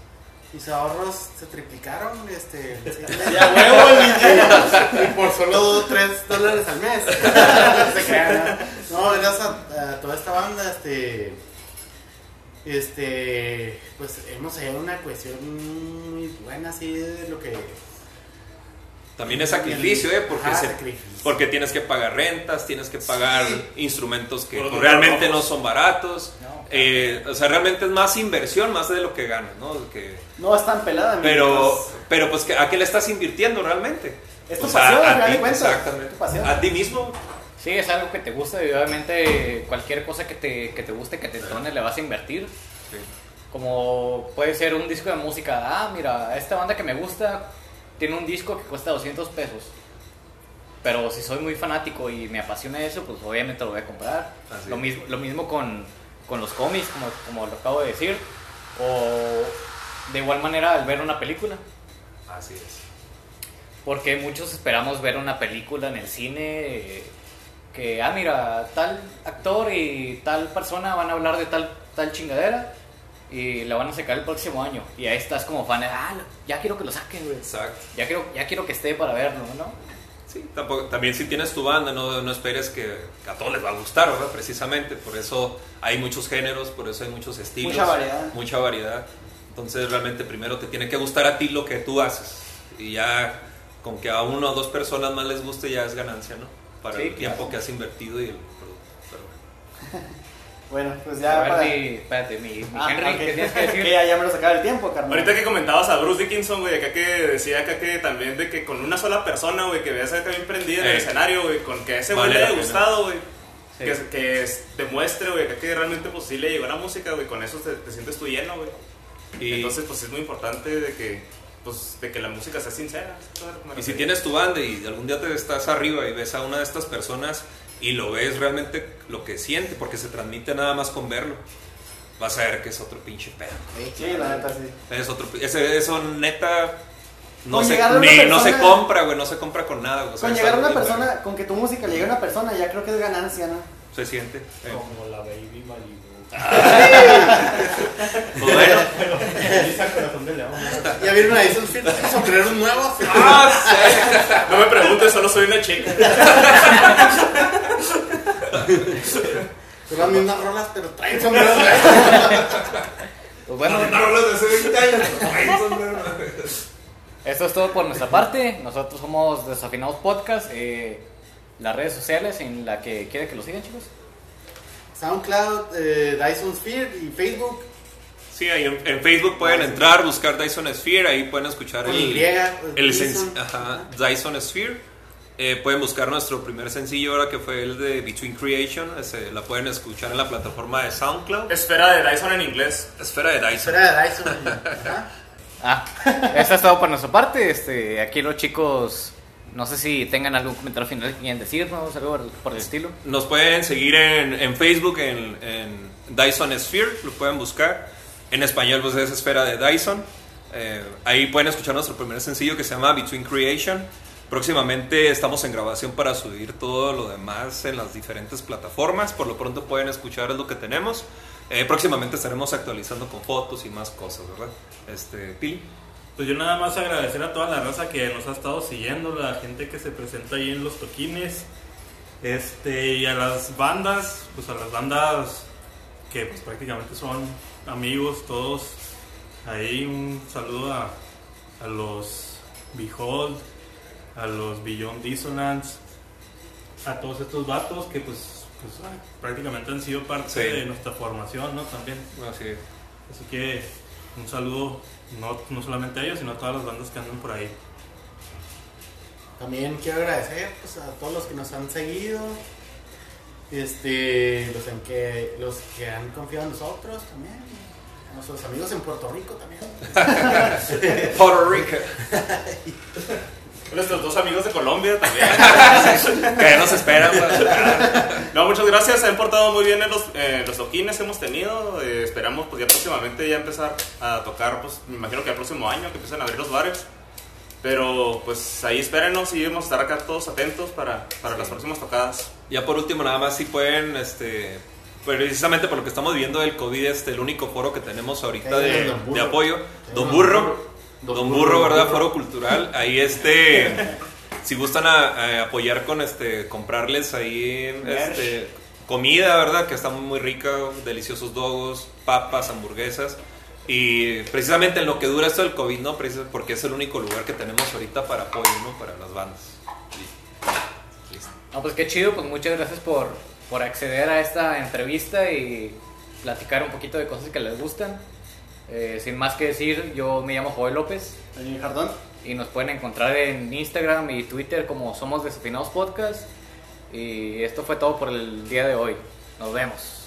mis ahorros se triplicaron, este, Ya huevo, y por solo 3 dólares al mes. Se crean, ¿no? Gracias a, a toda esta banda, este, este, pues, hemos a una cuestión muy buena, así, de lo que... También es sacrificio, ¿eh? Porque, Ajá, se- porque tienes que pagar rentas, tienes que pagar instrumentos que realmente no son baratos. No. Eh, o sea, realmente es más inversión, más de lo que ganas, ¿no? Que, No es tan pelada, pero, pero pues, que- ¿a qué le estás invirtiendo realmente? Es tu O sea, pasión, a final ti. Exactamente. Pasión. A ti mismo. Sí, es algo que te gusta y obviamente cualquier cosa que te, que te guste, que te entone, le vas a invertir. Como puede ser un disco de música. Ah, mira, esta banda que me gusta tiene un disco que cuesta 200 pesos. Pero si soy muy fanático y me apasiona eso, pues obviamente lo voy a comprar. Así Lo mismo, lo mismo con, con los cómics, como, como lo acabo de decir. O de igual manera al ver una película. Así es. Porque muchos esperamos ver una película en el cine que, ah, mira, tal actor y tal persona van a hablar de tal, tal chingadera y la van a sacar el próximo año. Y ahí estás como fan, ah, ya quiero que lo saquen, güey. Exacto. Ya quiero, ya quiero que esté para verlo, ¿no? Sí, tampoco, también si tienes tu banda, no, no esperes que a todos les va a gustar, ¿verdad? Precisamente, por eso hay muchos géneros, por eso hay muchos estilos. Mucha variedad. Mucha variedad. Entonces realmente primero te tiene que gustar a ti lo que tú haces. Y ya con que a uno o dos personas más les guste ya es ganancia, ¿no? Para Sí, el tiempo claro. que has invertido y el producto. Pero bueno. Pues ya ver, para... mi, espérate, mi, mi Ah, Henry, ok. ¿qué tienes que decir? Que ya, ya me lo sacaba el tiempo, carnal. Ahorita que comentabas a Bruce Dickinson, güey, acá que decía acá que también de que con una sola persona, güey, que veas acá bien prendida en el escenario, güey, con que a ese güey Vale le haya gustado, güey. Sí. Que, que es- demuestre, güey, acá que realmente pues sí le llegó la música, güey, con eso te, te sientes tú lleno, güey. Y, Entonces, pues es muy importante de que, pues, de que la música sea sincera. ¿sabes a lo que y si tienes tu banda y algún día te estás arriba y ves a una de estas personas y lo ves realmente lo que siente, porque se transmite nada más con verlo, vas a ver que es otro pinche pedo. Sí, la neta, sí. Es otro, ese, eso neta no Con se, llegar a una ni- no se persona- compra, güey, no se compra con nada. güey, Con llegar a una persona, con que tu música le llegue a una persona, ya creo que es ganancia, ¿no? se siente. Eh, Como la Baby Malibu. Bueno. ¿Ya vieron ahí esos filtros sombreros nuevos? No me preguntes, solo soy una chica. Son las mismas rolas, pero traen sombreros nuevos. Pues bueno, rolas de hace 20 años. Ay, sombrero. esto es todo por nuestra parte. Nosotros somos Desafinados Podcast. eh, las redes sociales en la que quieren que lo sigan, chicos. SoundCloud, eh, Dyson Sphere y Facebook. Sí, ahí en, en Facebook pueden entrar, buscar Dyson Sphere, ahí pueden escuchar Con el, Y, el Dyson. ajá, Dyson Sphere. Eh, pueden buscar nuestro primer sencillo ahora que fue el de Between Creation. Ese, la pueden escuchar en la plataforma de SoundCloud. Esfera de Dyson en inglés. Esfera de Dyson. Será de Dyson. Ah, eso es todo por nuestra parte. Este, aquí los chicos, no sé si tengan algún comentario final que quieran decirnos, algo por- por el estilo. Nos pueden seguir en, en Facebook en, en Dyson Sphere, lo pueden buscar. En español pues es Esfera de Dyson. Eh, ahí pueden escuchar nuestro primer sencillo que se llama Between Creation. Próximamente estamos en grabación para subir todo lo demás en las diferentes plataformas. Por lo pronto pueden escuchar lo que tenemos. Eh, próximamente estaremos actualizando con fotos y más cosas, ¿verdad? Este, Pili. Pues yo nada más agradecer a toda la raza que nos ha estado siguiendo, la gente que se presenta ahí en los toquines, este, y a las bandas, pues a las bandas que pues prácticamente son amigos todos. Ahí un saludo a, a los Behold, a los Beyond Dissonance, a todos estos vatos que pues, pues, ah, prácticamente han sido parte Sí. de nuestra formación, ¿no? También. Así es. Así que un saludo no, no solamente a ellos, sino a todas las bandas que andan por ahí. También quiero agradecer pues, a todos los que nos han seguido. Este, los, en que, los que han confiado en nosotros también. A nuestros amigos en Puerto Rico también. Puerto Rico. Nuestros dos amigos de Colombia también. que nos esperan. pues. No, muchas gracias. Se han portado muy bien en los, eh, los toquines que hemos tenido. Eh, esperamos pues ya próximamente ya empezar a tocar, pues me imagino que el próximo año que empiecen a abrir los bares. Pero pues ahí espérenos y vamos a estar acá todos atentos para, para las próximas tocadas. Ya por último, nada más si pueden, este, precisamente por lo que estamos viviendo del COVID, este, el único foro que tenemos ahorita Sí, de, de apoyo, Sí, Don Burro. Don, Don Burro, Burro, ¿verdad? Foro cultural, ahí este, si gustan a- a apoyar con este, comprarles ahí, este, comida, ¿verdad? Que está muy, muy rica, deliciosos dogos, papas, hamburguesas. Y precisamente en lo que dura esto del COVID, ¿no? Porque es el único lugar que tenemos ahorita para apoyo, ¿no? Para las bandas. Listo. No, pues qué chido, pues muchas gracias por, por acceder a esta entrevista y platicar un poquito de cosas que les gustan. Eh, sin más que decir, yo me llamo Joel López Jardón. y nos pueden encontrar en Instagram y Twitter como Somos Desafinados Podcast. Y esto fue todo por el día de hoy. Nos vemos.